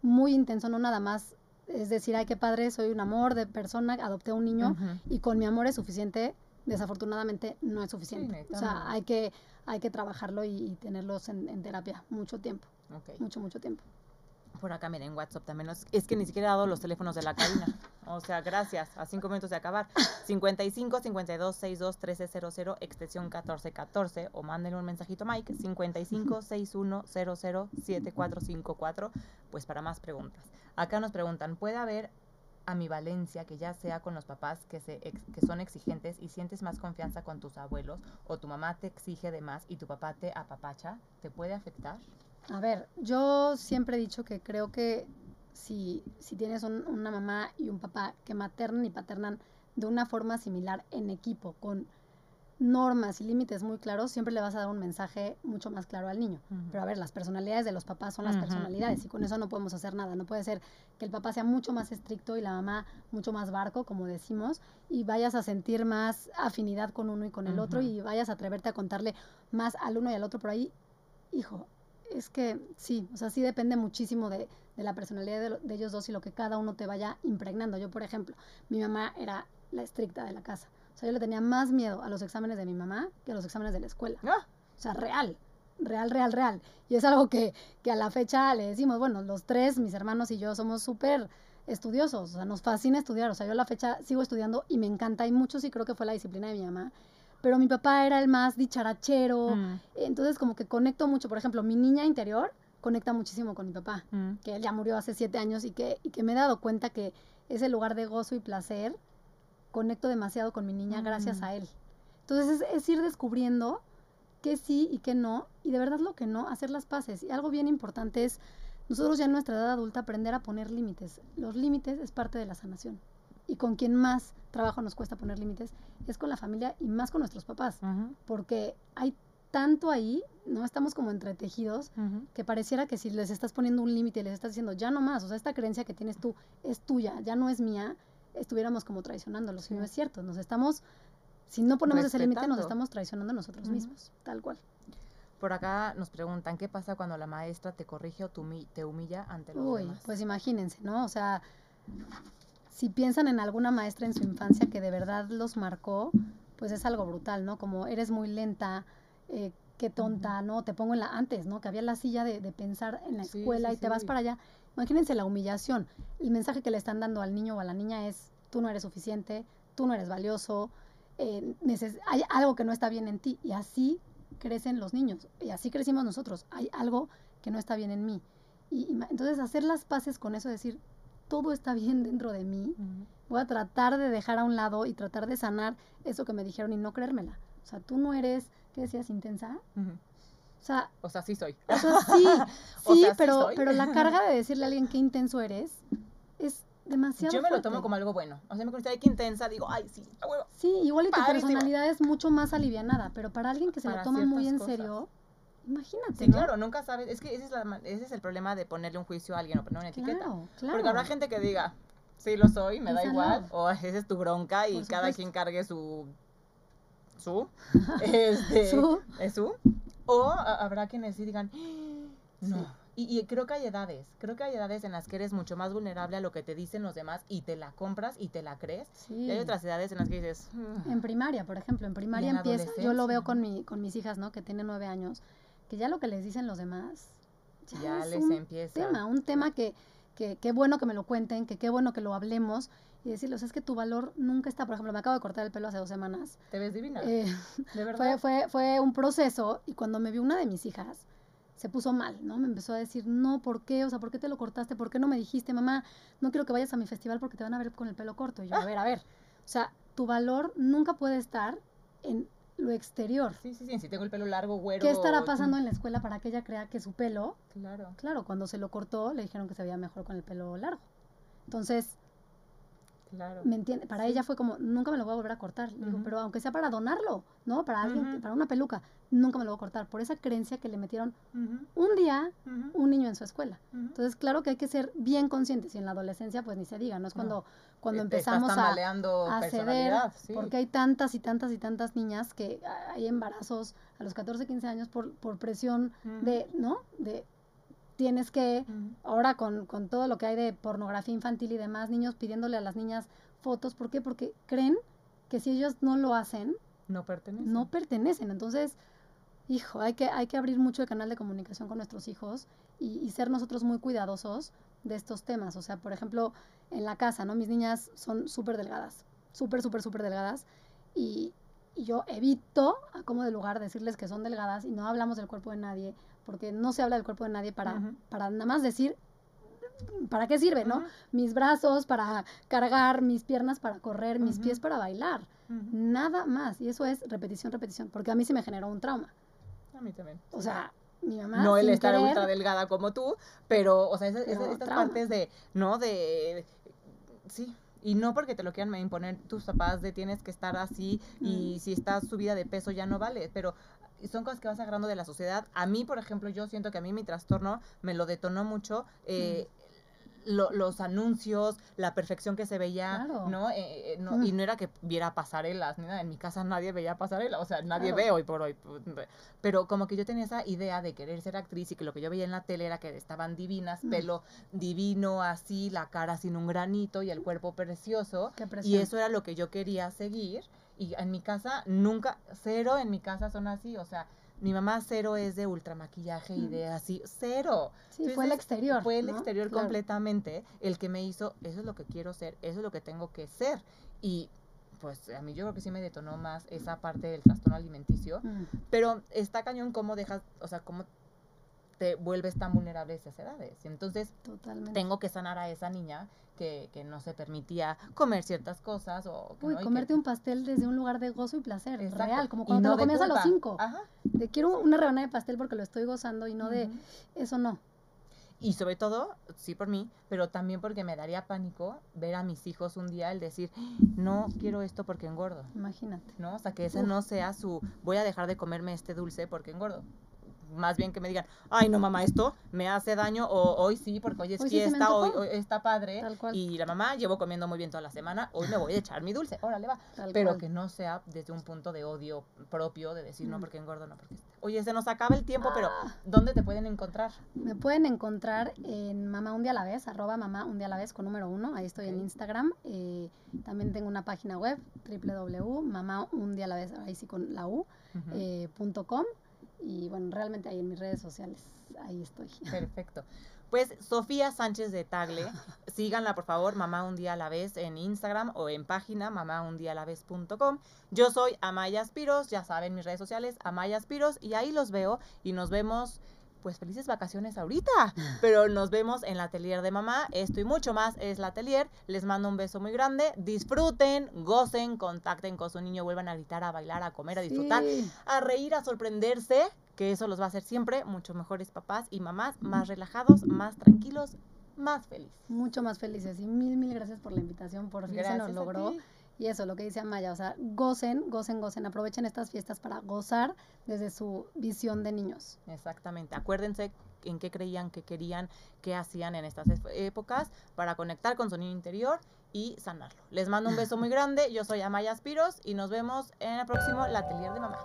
muy intenso, no nada más es decir, ay, qué padre, soy un amor de persona, adopté a un niño y con mi amor es suficiente, desafortunadamente no es suficiente. o sea, hay que, hay que trabajarlo y, tenerlos en, terapia mucho tiempo. Mucho, mucho tiempo. Por acá, miren, WhatsApp también. es que ni siquiera he dado los teléfonos de la cabina. O sea, gracias. A cinco minutos de acabar. 55 52 62 1300, extensión 1414. O mándenle un mensajito a Mike. 55 61 00 7454. Pues para más preguntas. Acá nos preguntan: ¿puede haber ambivalencia que ya sea con los papás que, se que son exigentes y sientes más confianza con tus abuelos? ¿O tu mamá te exige de más y tu papá te apapacha? ¿Te puede afectar? A ver, yo siempre he dicho que creo que si, si tienes una mamá y un papá que maternan y paternan de una forma similar en equipo, con normas y límites muy claros, siempre le vas a dar un mensaje mucho más claro al niño. Pero a ver, las personalidades de los papás son las personalidades y con eso no podemos hacer nada. No puede ser que el papá sea mucho más estricto y la mamá mucho más barco, como decimos, y vayas a sentir más afinidad con uno y con el otro y vayas a atreverte a contarle más al uno y al otro. Por ahí, hijo, es que sí, o sea, sí depende muchísimo de, la personalidad de, ellos dos y lo que cada uno te vaya impregnando. Yo, por ejemplo, mi mamá era la estricta de la casa. O sea, yo le tenía más miedo a los exámenes de mi mamá que a los exámenes de la escuela. Ah. O sea, real, real, real, real. Y es algo que, que a la fecha le decimos, bueno, los tres, mis hermanos y yo, somos súper estudiosos. O sea, nos fascina estudiar. O sea, yo a la fecha sigo estudiando y me encanta. Y mucho sí creo que fue la disciplina de mi mamá pero mi papá era el más dicharachero, mm. entonces como que conecto mucho, por ejemplo, mi niña interior conecta muchísimo con mi papá, mm. que él ya murió hace siete años y que, y que me he dado cuenta que ese lugar de gozo y placer, conecto demasiado con mi niña gracias mm. a él. Entonces es, es ir descubriendo qué sí y qué no, y de verdad lo que no, hacer las paces. Y algo bien importante es, nosotros ya en nuestra edad adulta aprender a poner límites. Los límites es parte de la sanación y con quien más trabajo nos cuesta poner límites es con la familia y más con nuestros papás, porque hay tanto ahí, ¿no? Estamos como entretejidos, que pareciera que si les estás poniendo un límite y les estás diciendo, ya no más, o sea, esta creencia que tienes tú es tuya, ya no es mía, estuviéramos como traicionándolos, y no es cierto, nos estamos, si no ponemos ese límite, nos estamos traicionando nosotros mismos, tal cual. Por acá nos preguntan, ¿qué pasa cuando la maestra te corrige o te humilla ante los Uy, pues imagínense, ¿no? O sea, si piensan en alguna maestra en su infancia que de verdad los marcó, pues es algo brutal, ¿no? Como eres muy lenta, eh, qué tonta, ¿no? Te pongo en la antes, ¿no? Que había la silla de, pensar en la escuela y te vas para allá. Imagínense la humillación. El mensaje que le están dando al niño o a la niña es, tú no eres suficiente, tú no eres valioso, eh, hay algo que no está bien en ti. Y así crecen los niños, y así crecimos nosotros. Hay algo que no está bien en mí. Y, y entonces hacer las paces con eso, decir, todo está bien dentro de mí, voy a tratar de dejar a un lado y tratar de sanar eso que me dijeron y no creérmela. O sea, tú no eres, ¿qué decías? Intensa. O sea, o sea, sí soy. O sea, sí, [LAUGHS] sí, pero, pero la carga de [LAUGHS] decirle a alguien qué intenso eres es demasiado Yo me lo tomo como algo bueno. O sea, me considero que intensa, digo, ay, sí, huevo. Sí, igual y tu personalidad es mucho más alivianada, pero para alguien que se la toma muy en serio, Imagínate. Sí, claro, nunca sabes. Es que ese es, ese es, el problema de ponerle un juicio a alguien o poner una etiqueta. Claro. Porque habrá gente que diga, sí lo soy, me da igual, o esa es tu bronca y cada quien cargue su. su. [LAUGHS] este, ¿Su? ¿Es su? O habrá quienes sí digan, no. Y, creo que hay edades, creo que hay edades en las que eres mucho más vulnerable a lo que te dicen los demás y te la compras y te la crees. Y hay otras edades en las que dices... En primaria, por ejemplo, en primaria empieza, yo lo veo con, mi, con mis hijas, ¿no? Que tienen nueve años que ya lo que les dicen los demás, ya, les un empieza. Tema, un tema que, que qué bueno que me lo cuenten, que qué bueno que lo hablemos y decirles, es que tu valor nunca está, por ejemplo, me acabo de cortar el pelo hace dos semanas. Te ves divina. Eh, de [LAUGHS] verdad. Fue, fue, fue un proceso y cuando me vio una de mis hijas, se puso mal, ¿no? Me empezó a decir, no, ¿por qué? O sea, ¿por qué te lo cortaste? ¿Por qué no me dijiste, mamá, no quiero que vayas a mi festival porque te van a ver con el pelo corto? Y yo, a ver, a ver. O sea, tu valor nunca puede estar en lo exterior. Sí, sí, sí, si tengo el pelo largo, güero. ¿Qué estará pasando en la escuela para que ella crea que su pelo? Claro. Claro, cuando se lo cortó le dijeron que se veía mejor con el pelo largo. Entonces, Claro. ¿Me entiende? Para ella fue como, nunca me lo voy a volver a cortar. Digo, pero aunque sea para donarlo, ¿no? Para alguien, para una peluca, nunca me lo voy a cortar. Por esa creencia que le metieron un día un niño en su escuela. Entonces, claro que hay que ser bien conscientes. Y en la adolescencia, pues ni se diga, ¿no? Es cuando, cuando empezamos a, a ceder. Porque hay tantas y tantas y tantas niñas que hay embarazos a los 14, 15 años por, por presión de, ¿no? De tienes que, ahora con, con, todo lo que hay de pornografía infantil y demás, niños pidiéndole a las niñas fotos, ¿por qué? Porque creen que si ellos no lo hacen, no pertenecen. No pertenecen. Entonces, hijo, hay que, hay que abrir mucho el canal de comunicación con nuestros hijos y, y ser nosotros muy cuidadosos de estos temas. O sea, por ejemplo, en la casa, ¿no? Mis niñas son súper delgadas, súper, súper, súper delgadas. Y yo evito, a como de lugar, decirles que son delgadas y no hablamos del cuerpo de nadie porque no se habla del cuerpo de nadie para, para nada más decir ¿para qué sirve, no? Mis brazos para cargar, mis piernas para correr, mis pies para bailar. Nada más. Y eso es repetición, repetición. Porque a mí sí me generó un trauma. A mí también. O sea, mi mamá. No el estar ultra delgada como tú, pero, o sea, estas partes de, ¿no? De. Sí. Y no porque te lo quieran imponer tus papás de tienes que estar así y si estás subida de peso ya no vale. Pero son cosas que vas agarrando de la sociedad. A mí, por ejemplo, yo siento que a mí mi trastorno me lo detonó mucho. Eh, los anuncios, la perfección que se veía, ¿no? Eh, eh, Y no era que viera pasarelas, ni nada. En mi casa nadie veía pasarelas, o sea, nadie ve hoy por hoy. Pero como que yo tenía esa idea de querer ser actriz y que lo que yo veía en la tele era que estaban divinas, pelo divino, así, la cara sin un granito y el cuerpo precioso. y eso era lo que yo quería seguir. Y en mi casa nunca, cero en mi casa son así, o sea, mi mamá cero es de ultramaquillaje y de así, cero. Sí, fue el exterior. Fue el exterior completamente el que me hizo, eso es lo que quiero ser, eso es lo que tengo que ser. Y pues a mí yo creo que sí me detonó más esa parte del trastorno alimenticio, pero está cañón cómo dejas, o sea, cómo te vuelves tan vulnerable a esas edades. Y entonces tengo que sanar a esa niña que, que, no se permitía comer ciertas cosas o Uy, comerte un pastel desde un lugar de gozo y placer, real, como cuando te lo comías a los cinco. Ajá. De quiero una rebanada de pastel porque lo estoy gozando y no de eso no. Y sobre todo, sí por mí, pero también porque me daría pánico ver a mis hijos un día el decir, no quiero esto porque engordo. Imagínate. ¿No? O sea, que ese no sea su, voy a dejar de comerme este dulce porque engordo más bien que me digan, ay, no, mamá, esto me hace daño, o hoy sí, porque hoy es fiesta, hoy, está padre, y la mamá llevo comiendo muy bien toda la semana, hoy me voy a echar mi dulce, órale, va. Pero que no sea desde un punto de odio propio, de decir, no, mm. porque engordo, no, porque... Oye, se nos acaba el tiempo, pero ah. ¿dónde te pueden encontrar? Me pueden encontrar en Mamá Un Día a la Vez, arroba Mamá Un Día a la Vez con número uno, ahí estoy en Instagram. Eh, también tengo una página web, www.mamaundialavez, ahí sí con la U, eh, punto com. Y bueno, realmente ahí en mis redes sociales, ahí estoy. [LAUGHS] Perfecto. Pues Sofía Sánchez de Tagle, [LAUGHS] síganla por favor, mamá un día a la vez en Instagram o en página mamáundialavez.com. Yo soy Amaya Spiros, ya saben mis redes sociales, Amaya Spiros, y ahí los veo y nos vemos pues felices vacaciones ahorita. Pero nos vemos en la atelier de mamá. Esto y mucho más es la atelier. Les mando un beso muy grande. Disfruten, gocen, contacten con su niño, vuelvan a gritar, a bailar, a comer, a disfrutar, a reír, a sorprenderse, que eso los va a hacer siempre mucho mejores papás y mamás, más relajados, más tranquilos, más felices. Mucho más felices. Y mil, mil gracias por la invitación. Por fin se nos logró. Y eso, lo que dice Amaya, o sea, gocen, gocen, gocen, aprovechen estas fiestas para gozar desde su visión de niños. Exactamente, acuérdense en qué creían, qué querían, qué hacían en estas épocas para conectar con su niño interior y sanarlo. Les mando un beso muy [LAUGHS] grande, yo soy Amaya Aspiros y nos vemos en el próximo La Atelier de Mamá.